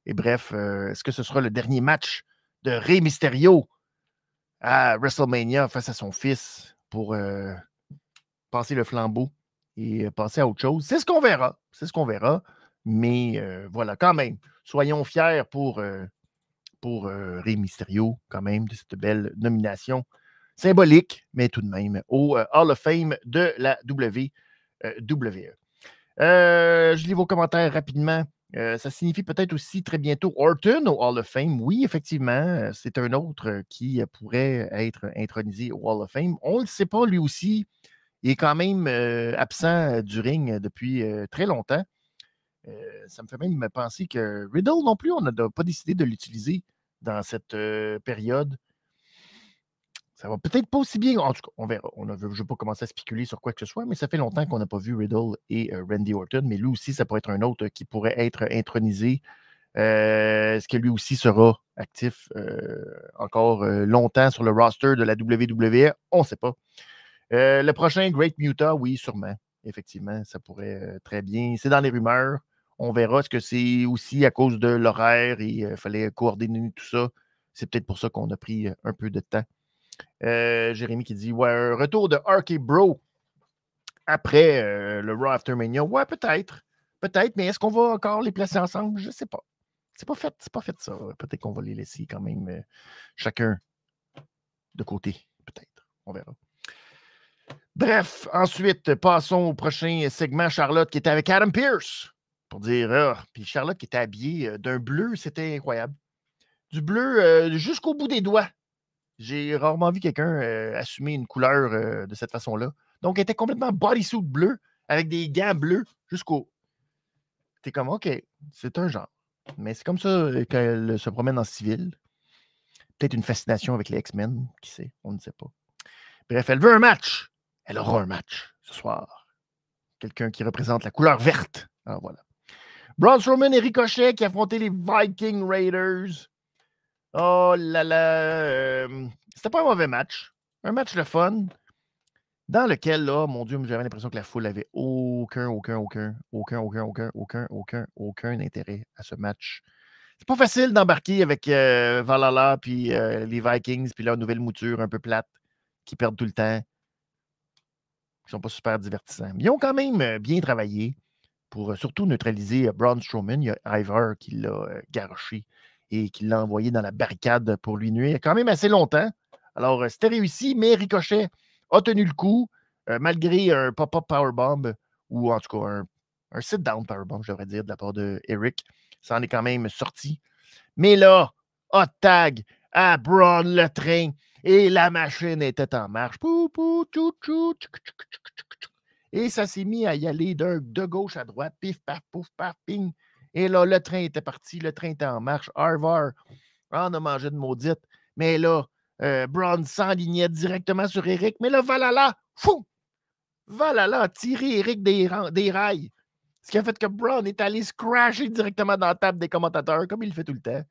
Et bref, est-ce que ce sera le dernier match de Rey Mysterio? À WrestleMania face à son fils pour passer le flambeau et passer à autre chose? C'est ce qu'on verra. C'est ce qu'on verra. Mais voilà, quand même, soyons fiers pour, pour Rey Mysterio, quand même, de cette belle nomination symbolique, mais tout de même, au Hall of Fame de la WWE. je lis vos commentaires rapidement. Ça signifie peut-être aussi très bientôt Orton au Hall of Fame. Oui, effectivement, c'est un autre qui pourrait être intronisé au Hall of Fame. On ne le sait pas, lui aussi. Il est quand même absent du ring depuis très longtemps. Euh, ça me fait même penser que Riddle non plus, on n'a pas décidé de l'utiliser dans cette euh, période. Ça va peut-être pas aussi bien. En tout cas, on verra. On je ne vais pas commencer à spéculer sur quoi que ce soit, mais ça fait longtemps qu'on n'a pas vu Riddle et euh, Randy Orton. Mais lui aussi, ça pourrait être un autre qui pourrait être intronisé. Est-ce que lui aussi sera actif encore longtemps sur le roster de la WWE? On ne sait pas. le prochain, Great Muta, oui, sûrement. Effectivement, ça pourrait très bien. C'est dans les rumeurs. On verra. ce que c'est aussi à cause de l'horaire et il fallait coordonner tout ça? C'est peut-être pour ça qu'on a pris un peu de temps. Jérémy qui dit Ouais, un retour de RK Bro après le Raw After Mania. Ouais, peut-être. Peut-être, mais est-ce qu'on va encore les placer ensemble? Je ne sais pas. C'est pas fait, c'est pas fait ça. Peut-être qu'on va les laisser quand même chacun de côté. Peut-être. On verra. Bref, ensuite, passons au prochain segment. Charlotte qui était avec Adam Pierce pour dire, ah, puis Charlotte qui était habillée euh, d'un bleu, c'était incroyable. Du bleu euh, jusqu'au bout des doigts. J'ai rarement vu quelqu'un assumer une couleur de cette façon-là. Donc, elle était complètement bodysuit bleu avec des gants bleus jusqu'au. T'es comme, OK, c'est un genre. Mais c'est comme ça qu'elle se promène en civil. Peut-être une fascination avec les X-Men, qui sait, on ne sait pas. Bref, elle veut un match. Elle aura un match ce soir. Quelqu'un qui représente la couleur verte. Alors voilà. Braun Strowman et Ricochet qui affrontaient les Viking Raiders. Oh là là. Euh, c'était pas un mauvais match. Un match de fun. Dans lequel, là, mon Dieu, j'avais l'impression que la foule avait aucun, aucun, aucun, aucun, aucun, aucun, aucun, aucun, aucun intérêt à ce match. C'est pas facile d'embarquer avec euh, Valhalla puis euh, les Vikings puis leur nouvelle mouture un peu plate qui perdent tout le temps. Ils sont pas super divertissants. ils ont quand même bien travaillé pour surtout neutraliser Braun Strowman. Il y a Ivar qui l'a garoché et qui l'a envoyé dans la barricade pour lui nuire quand même assez longtemps. Alors, c'était réussi, mais Ricochet a tenu le coup malgré un pop-up powerbomb ou en tout cas un, sit-down powerbomb, je devrais dire, de la part de Eric. Ça en est quand même sorti. Mais là, hot tag à Braun le train et la machine était en marche. Pou, pou, et ça s'est mis à y aller de, de, gauche à droite, pif, paf, pouf, paf, ping. Et là, le train était parti, le train était en marche. Harvard, on a mangé de maudite. Mais là, euh, Braun s'enlignait directement sur Eric. Mais là, Valhalla, fou! Valhalla a tiré Eric des, rails. Ce qui a fait que Braun est allé se crasher directement dans la table des commentateurs, comme il le fait tout le temps.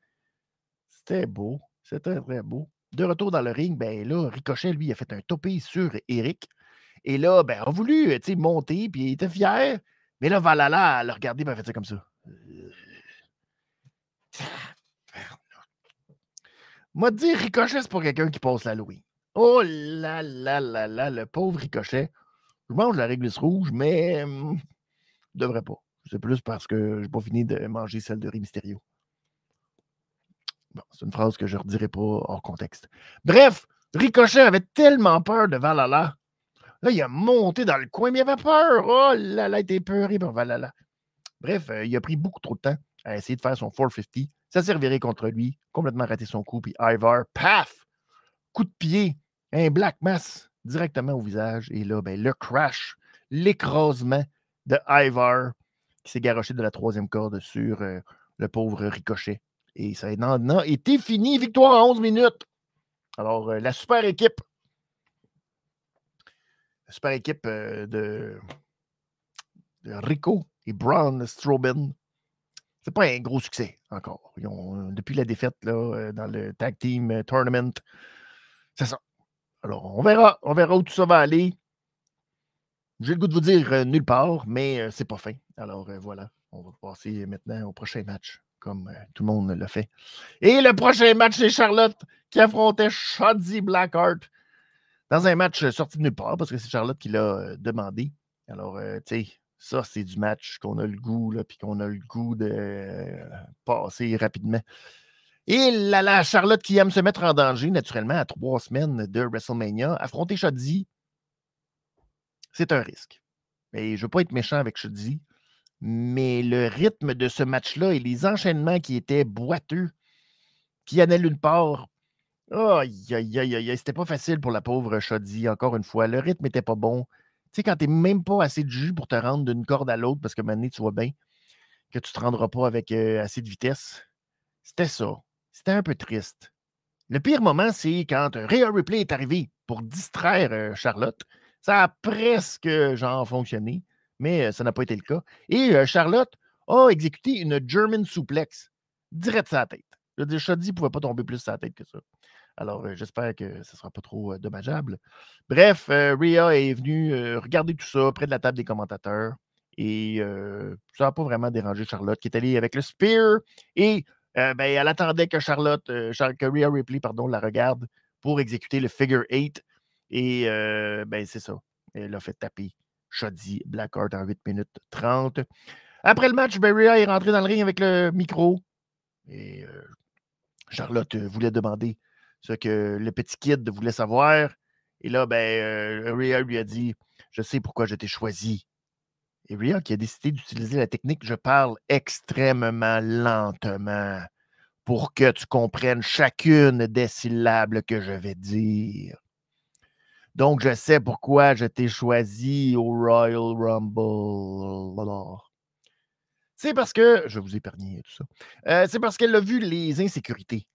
C'était beau. C'était très beau. De retour dans le ring, ben là, Ricochet, lui, a fait un topé sur Eric. Et là, ben, a voulu monter, puis il était fier. Mais là, Valhalla, elle a regardé, a fait ça comme ça. Moi, dire Ricochet, c'est pour quelqu'un qui passe l'Halloween. Oh là là là là, le pauvre Ricochet. Je mange la réglisse rouge, mais mmh, je devrais pas. C'est plus parce que je n'ai pas fini de manger celle de Rey Mysterio. Bon, c'est une phrase que je ne redirai pas hors contexte. Bref, Ricochet avait tellement peur de Valhalla Là, il a monté dans le coin, mais il avait peur. Oh là là, il était peuré par Valhalla. Bref, euh, il a pris beaucoup trop de temps à essayer de faire son 450. Ça servirait contre lui. Complètement raté son coup. Puis Ivar, paf! Coup de pied. Un Black Mass directement au visage. Et là, ben, le crash, l'écrasement de Ivar qui s'est garoché de la troisième corde sur euh, le pauvre Ricochet. Et ça a été fini. Victoire en 11 minutes. Alors, euh, la super équipe super équipe de, Rico et Braun Strowman. C'est pas un gros succès. encore. depuis la défaite là, dans le Tag Team Tournament. C'est ça. Alors, on verra. On verra où tout ça va aller. J'ai le goût de vous dire nulle part, mais c'est pas fin. Alors voilà. On va passer maintenant au prochain match, comme tout le monde le fait. Et le prochain match, c'est Charlotte qui affrontait Shotzi Blackheart dans un match sorti de nulle part, parce que c'est Charlotte qui l'a demandé. Alors, tu sais, ça, c'est du match qu'on a le goût, puis qu'on a le goût de passer rapidement. Et la, Charlotte qui aime se mettre en danger, naturellement, à trois semaines de WrestleMania, affronter Shotzi, c'est un risque. Mais je ne veux pas être méchant avec Shotzi, mais le rythme de ce match-là et les enchaînements qui étaient boiteux, qui allaient une part, aïe, c'était pas facile pour la pauvre Shoddy, encore une fois. Le rythme n'était pas bon. Tu sais, quand tu n'es même pas assez de jus pour te rendre d'une corde à l'autre, parce que maintenant, tu vois bien que tu ne te rendras pas avec assez de vitesse. C'était ça. C'était un peu triste. Le pire moment, c'est quand Rhea Replay est arrivé pour distraire Charlotte. Ça a presque, genre, fonctionné mais ça n'a pas été le cas. Et Charlotte a exécuté une German suplex direct sa tête. Je dire, Shoddy ne pouvait pas tomber plus sa tête que ça. Alors, euh, j'espère que ce ne sera pas trop dommageable. Bref, Rhea est venue regarder tout ça près de la table des commentateurs. Et ça n'a pas vraiment dérangé Charlotte, qui est allée avec le Spear. Et ben, elle attendait que Charlotte, que Rhea Ripley, pardon, la regarde pour exécuter le Figure 8. Et ben, c'est ça. Elle a fait taper Shoddy Blackheart en 8 minutes 30. Après le match, Beria est rentré dans le ring avec le micro. Et euh, Charlotte euh, voulait demander ce que le petit kid voulait savoir. Et là, ben, euh, Rhea lui a dit Je sais pourquoi je t'ai choisi. Et Rhea qui a décidé d'utiliser la technique Je parle extrêmement lentement pour que tu comprennes chacune des syllabes que je vais dire. Donc, je sais pourquoi je t'ai choisi au Royal Rumble. C'est parce que, je vais vous épargner tout ça, euh, c'est parce qu'elle a vu les insécurités.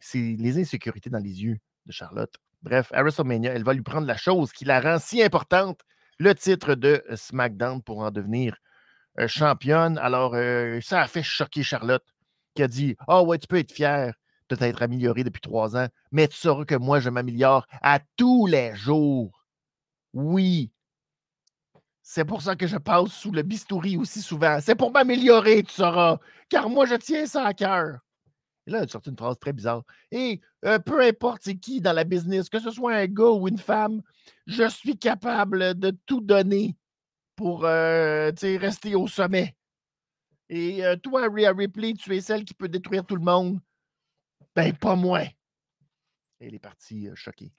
C'est les insécurités dans les yeux de Charlotte. Bref, à WrestleMania, elle va lui prendre la chose qui la rend si importante, le titre de SmackDown pour en devenir euh, championne. Alors, euh, ça a fait choquer Charlotte, qui a dit Ah oh, ouais, tu peux être fier peut-être amélioré depuis trois ans, mais tu sauras que moi, je m'améliore à tous les jours. Oui. C'est pour ça que je passe sous le bistouri aussi souvent. C'est pour m'améliorer, tu sauras, car moi, je tiens ça à cœur. Et là, elle a sorti une phrase très bizarre. Et euh, peu importe c'est qui dans la business, que ce soit un gars ou une femme, je suis capable de tout donner pour euh, rester au sommet. Et euh, toi, Rhea Ripley, tu es celle qui peut détruire tout le monde. Ben, pas moi. elle est partie choquée.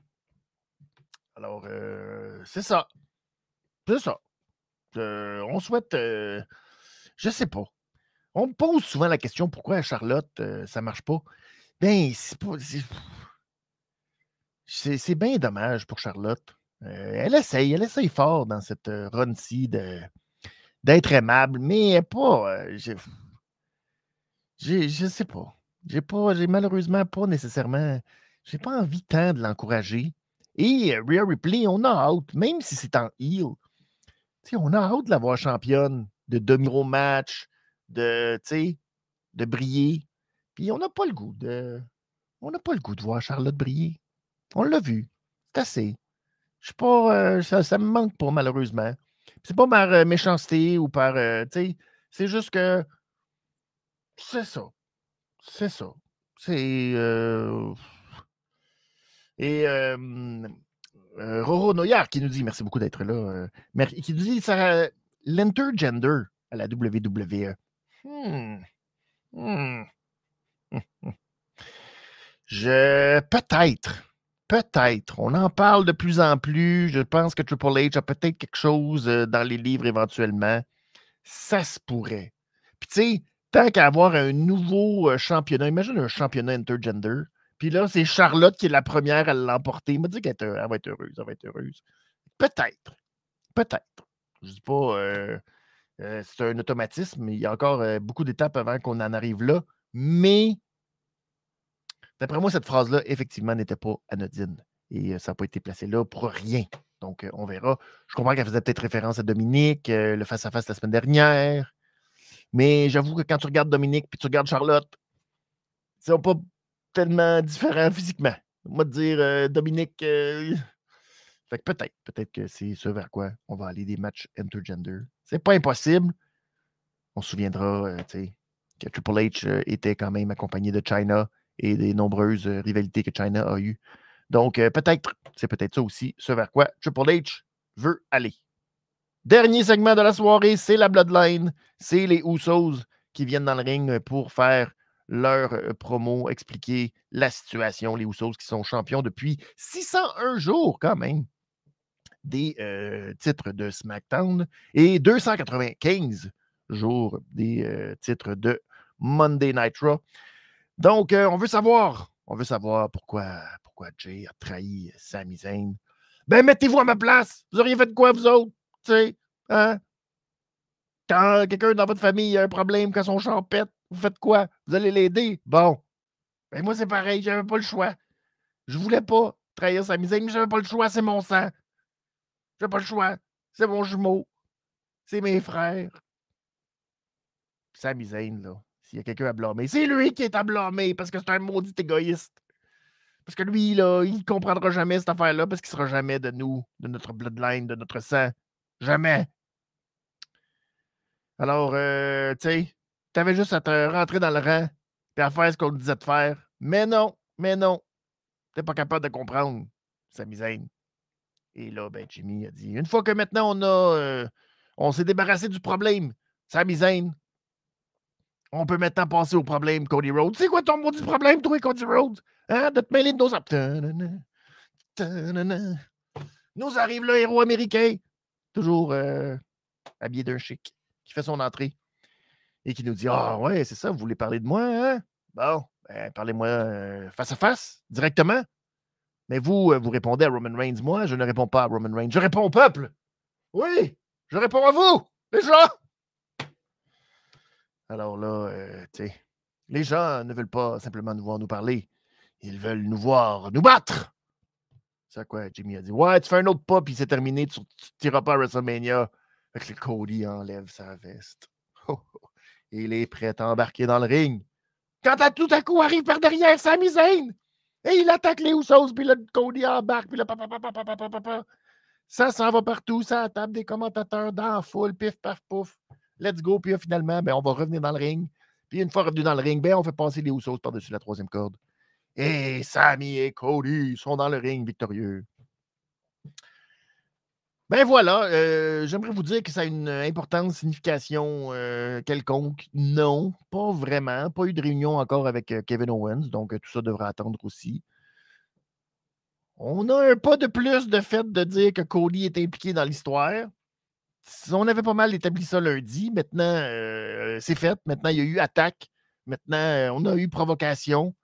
Alors, c'est ça. C'est ça. on souhaite. je sais pas. On me pose souvent la question pourquoi Charlotte, ça marche pas? Ben, c'est. C'est bien dommage pour Charlotte. elle essaye, elle essaye fort dans cette run-ci d'être aimable, mais pas. je, je sais pas. J'ai pas, j'ai malheureusement pas nécessairement, j'ai pas envie tant de l'encourager. Et euh, Rhea Ripley, on a hâte, même si c'est en heel, on a hâte de la voir championne, de au match, de, de briller. Puis on n'a pas le goût de. On n'a pas le goût de voir Charlotte briller. On l'a vu. C'est assez. Je sais pas. Euh, ça, me manque pas, malheureusement. C'est pas par euh, méchanceté ou par. c'est juste que. C'est ça. C'est ça. C'est. Euh... Et euh, Roro Noyard qui nous dit, merci beaucoup d'être là, euh, qui nous dit ça, l'intergender à la WWE. Hmm. Hmm. Je. Peut-être. Peut-être. On en parle de plus en plus. Je pense que Triple H a peut-être quelque chose euh, dans les livres éventuellement. Ça se pourrait. Puis tu sais, tant qu'à avoir un nouveau championnat, imagine un championnat intergender. Puis là, c'est Charlotte qui est la première à l'emporter. Il m'a dit qu'elle va être heureuse. Elle va être heureuse. Peut-être. Peut-être. Je ne dis pas c'est un automatisme. Il y a encore beaucoup d'étapes avant qu'on en arrive là. Mais d'après moi, cette phrase-là, effectivement, n'était pas anodine. Et ça n'a pas été placé là pour rien. Donc, on verra. Je comprends qu'elle faisait peut-être référence à Dominique, le face-à-face -face la semaine dernière. Mais j'avoue que quand tu regardes Dominique puis tu regardes Charlotte, ils sont pas tellement différents (laughs) physiquement. Moi, de dire euh, Dominique. Euh, (laughs) fait que peut-être, peut-être que c'est ce vers quoi on va aller des matchs intergender. C'est pas impossible. On se souviendra, euh, que Triple H était quand même accompagné de China et des nombreuses rivalités que China a eues. Donc, peut-être, c'est peut-être ça aussi, ce vers quoi Triple H veut aller. Dernier segment de la soirée, c'est la Bloodline. C'est les Usos qui viennent dans le ring pour faire leur euh, promo, expliquer la situation. Les Usos qui sont champions depuis 601 jours quand même des euh, titres de SmackDown et 295 jours des euh, titres de Monday Night Raw. Donc, on veut savoir, on veut savoir pourquoi, pourquoi Jay a trahi Sami Zayn. Ben, mettez-vous à ma place. Vous auriez fait quoi, vous autres? Hein? Quand quelqu'un dans votre famille a un problème, quand son champ pète, vous faites quoi? Vous allez l'aider? Bon. Ben moi, c'est pareil, j'avais pas le choix. Je voulais pas trahir sa misère, mais j'avais pas le choix, c'est mon sang. J'ai pas le choix. C'est mon jumeau. C'est mes frères. Sa misère, là. S'il y a quelqu'un à blâmer, c'est lui qui est à blâmer parce que c'est un maudit égoïste. Parce que lui, là, il comprendra jamais cette affaire-là parce qu'il sera jamais de nous, de notre bloodline, de notre sang. Jamais. Alors, euh, tu sais, tu avais juste à te rentrer dans le rang et à faire ce qu'on te disait de faire. Mais non, mais non. Tu pas capable de comprendre sa misère. Et là, ben, Jimmy a dit une fois que maintenant on a. Euh, on s'est débarrassé du problème, sa misère, on peut maintenant passer au problème, Cody Rhodes. C'est quoi ton maudit problème, toi, Cody Rhodes? Hein? De te mêler de nos. Nous arrive le héros américain, toujours euh, habillé d'un chic, qui fait son entrée et qui nous dit Ah, ouais, c'est ça, vous voulez parler de moi, hein? Bon, ben, parlez-moi euh, face à face, directement. Mais vous, euh, vous répondez à Roman Reigns. Moi, je ne réponds pas à Roman Reigns. Je réponds au peuple. Oui, je réponds à vous, les gens. Alors là, euh, tu sais, les gens ne veulent pas simplement nous voir nous parler. Ils veulent nous voir nous battre. C'est quoi, Jimmy a dit Ouais, tu fais un autre pas, puis c'est terminé, tu ne tireras pas à WrestleMania. Fait que Cody enlève sa veste. (laughs) il est prêt à embarquer dans le ring. Quand à tout à coup arrive par derrière Sami Zayn, et il attaque les Usos, puis là, Cody embarque, puis là, papa, papa, papa, papa. Ça s'en va partout, ça table des commentateurs dans la foule, pif, paf, pouf. Let's go. Puis finalement, ben, on va revenir dans le ring. Puis une fois revenu dans le ring, ben, on fait passer les Usos par-dessus la troisième corde. Et Sami et Cody sont dans le ring victorieux. Ben voilà, euh, j'aimerais vous dire que ça a une importante signification euh, quelconque. Non, pas vraiment. Pas eu de réunion encore avec euh, Kevin Owens, donc tout ça devrait attendre aussi. On a un pas de plus de fait de dire que Cody est impliqué dans l'histoire. On avait pas mal établi ça lundi. Maintenant, c'est fait. Maintenant, il y a eu attaque. Maintenant, on a eu provocation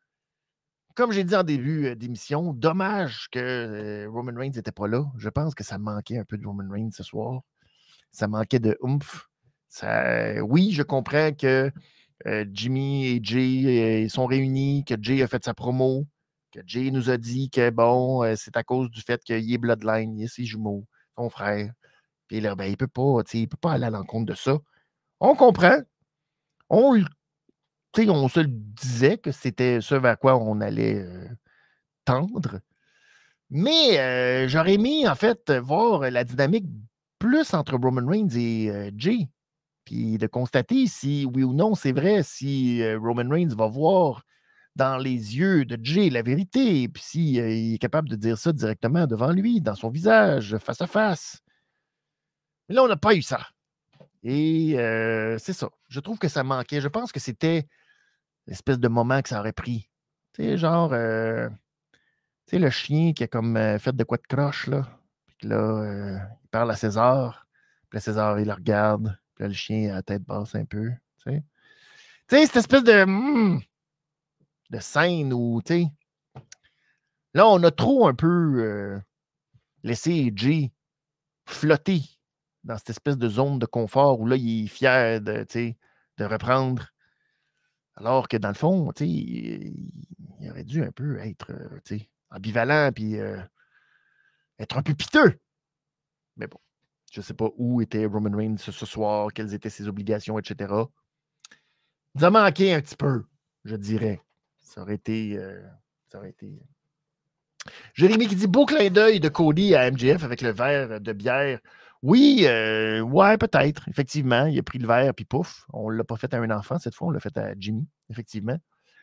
comme j'ai dit en début euh, d'émission, dommage que euh, Roman Reigns n'était pas là. Je pense que ça manquait un peu de Roman Reigns ce soir. Ça manquait de oomph. Oui, je comprends que euh, Jimmy et Jay sont réunis, que Jay a fait sa promo, que Jay nous a dit que bon, c'est à cause du fait qu'il est Bloodline, il est ses jumeaux, son frère. Puis là, ben, il ne peut, pas, peut pas aller à l'encontre de ça. On comprend. On le on se disait que c'était ce vers quoi on allait tendre. Mais j'aurais aimé, en fait, voir la dynamique plus entre Roman Reigns et Jay. Puis de constater si, oui ou non, c'est vrai, si Roman Reigns va voir dans les yeux de Jay la vérité, puis s'il est capable de dire ça directement devant lui, dans son visage, face à face. Mais là, on n'a pas eu ça. Et c'est ça. Je trouve que ça manquait. Je pense que c'était l'espèce de moment que ça aurait pris. Tu sais, genre, tu sais, le chien qui a comme fait de quoi de croche, là. Puis là, il parle à César. Puis là, César, il le regarde. Puis là, le chien a la tête basse un peu. Tu sais, tu sais cette espèce de, hmm, de scène où, tu sais, là, on a trop un peu laissé Jay flotter dans cette espèce de zone de confort où là, il est fier de, de reprendre alors que dans le fond, il, il aurait dû un peu être euh, ambivalent puis euh, être un peu piteux. Mais bon, je ne sais pas où était Roman Reigns ce soir, quelles étaient ses obligations, etc. Il a manqué un petit peu, je dirais. ça aurait été. Euh, ça aurait été. Jérémy qui dit beau clin d'œil de Cody à MGF avec le verre de bière. Oui, euh, ouais, peut-être. Effectivement, il a pris le verre puis pouf, on ne l'a pas fait à un enfant cette fois, on l'a fait à Jimmy, effectivement.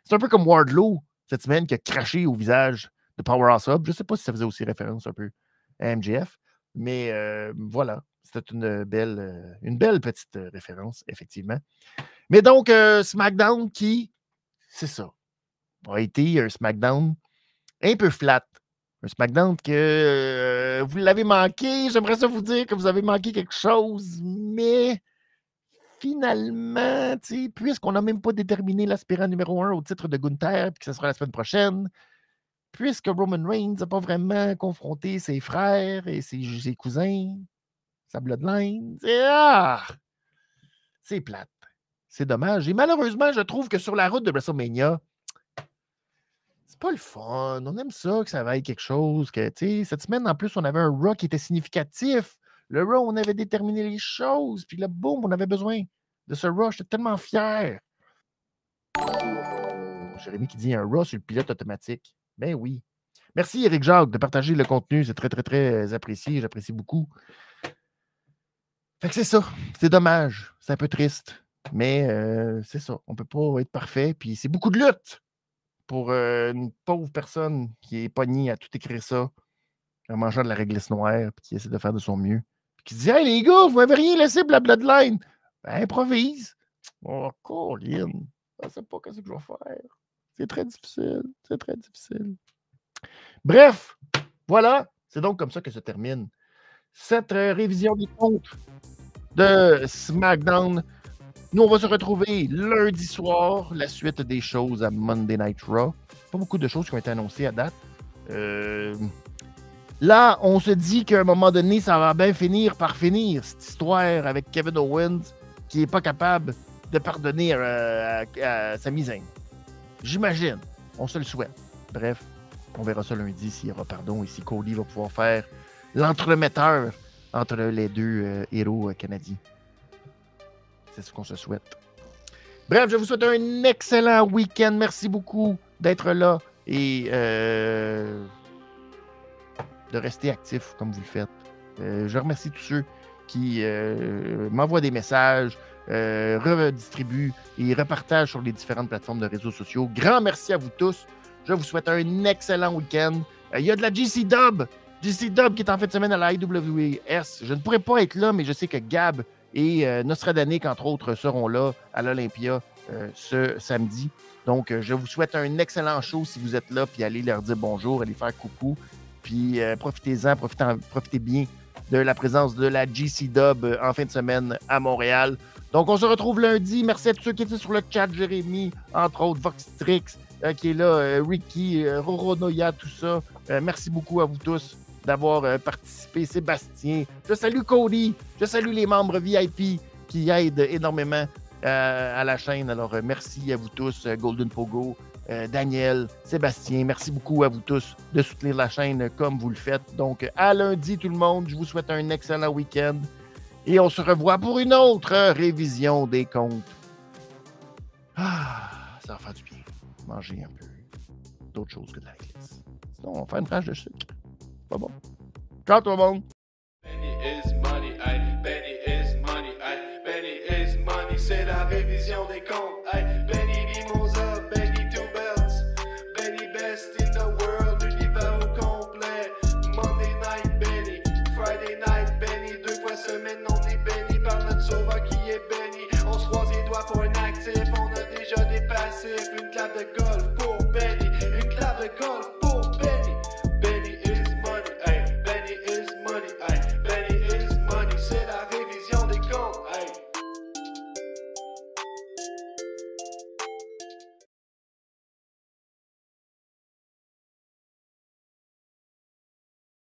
C'est un peu comme Wardlow cette semaine qui a craché au visage de Powerhouse Hub. Je ne sais pas si ça faisait aussi référence un peu à MGF, mais euh, voilà, c'était une belle, euh, une belle petite référence, effectivement. Mais donc, SmackDown qui, c'est ça, a été un SmackDown un peu flat. Un SmackDown que euh, vous l'avez manqué. J'aimerais ça vous dire que vous avez manqué quelque chose, mais finalement, puisqu'on n'a même pas déterminé l'aspirant numéro un au titre de Gunther, puis que ce sera la semaine prochaine, puisque Roman Reigns n'a pas vraiment confronté ses frères et ses, cousins, sa bloodline, c'est ah, plate. C'est dommage. Et malheureusement, je trouve que sur la route de WrestleMania, c'est pas le fun. On aime ça, que ça vaille quelque chose. Que, cette semaine, en plus, on avait un Raw qui était significatif. Le Raw, on avait déterminé les choses. Puis là, boum, on avait besoin de ce Raw. J'étais tellement fier. Jérémy qui dit un Raw sur le pilote automatique. Ben oui. Merci, Eric Jacques, de partager le contenu. C'est très, très, très apprécié. J'apprécie beaucoup. Fait que c'est ça. C'est dommage. C'est un peu triste. Mais euh, c'est ça. On ne peut pas être parfait. Puis c'est beaucoup de lutte pour une pauvre personne qui est pognée à tout écrire ça, en mangeant de la réglisse noire, puis qui essaie de faire de son mieux, puis qui dit Hey les gars, vous m'avez rien laissé la Bloodline. Ben, improvise. Oh, Colin, je sais pas ce que je vais faire. C'est très difficile. C'est très difficile. Bref, voilà. C'est donc comme ça que se termine cette révision des comptes de SmackDown nous, on va se retrouver lundi soir, la suite des choses à Monday Night Raw. Pas beaucoup de choses qui ont été annoncées à date. Euh, là, on se dit qu'à un moment donné, ça va bien finir par finir, cette histoire avec Kevin Owens qui n'est pas capable de pardonner à, à, sa misaine. J'imagine. On se le souhaite. Bref, on verra ça lundi s'il y aura pardon et si Cody va pouvoir faire l'entremetteur entre les deux euh, héros euh, canadiens. C'est ce qu'on se souhaite. Bref, je vous souhaite un excellent week-end. Merci beaucoup d'être là et euh, de rester actif comme vous le faites. Euh, je remercie tous ceux qui euh, m'envoient des messages, redistribuent et repartagent sur les différentes plateformes de réseaux sociaux. Grand merci à vous tous. Je vous souhaite un excellent week-end. Il y a de la GC Dub. GC Dub qui est en fin de semaine à la IWS. Je ne pourrais pas être là, mais je sais que Gab et euh, Nostradamus, entre autres, seront là à l'Olympia euh, ce samedi. Donc, euh, je vous souhaite un excellent show si vous êtes là, puis allez leur dire bonjour, allez faire coucou. Puis profitez-en, profitez, bien de la présence de la GC Dub en fin de semaine à Montréal. Donc, on se retrouve lundi. Merci à tous ceux qui étaient sur le chat, Jérémy, entre autres, Voxtrix, qui est là, Ricky, Roro Noya, tout ça. merci beaucoup à vous tous d'avoir euh, participé. Sébastien, je salue Cody, je salue les membres VIP qui aident énormément euh, à la chaîne. Alors, euh, merci à vous tous, Golden Pogo, Daniel, Sébastien. Merci beaucoup à vous tous de soutenir la chaîne comme vous le faites. Donc, à lundi, tout le monde. Je vous souhaite un excellent week-end. Et on se revoit pour une autre révision des comptes. Ah, ça va faire du bien. Manger un peu d'autres choses que de la glisse. Sinon, on va faire une phrase de sucre. Pas bon. Ciao tout le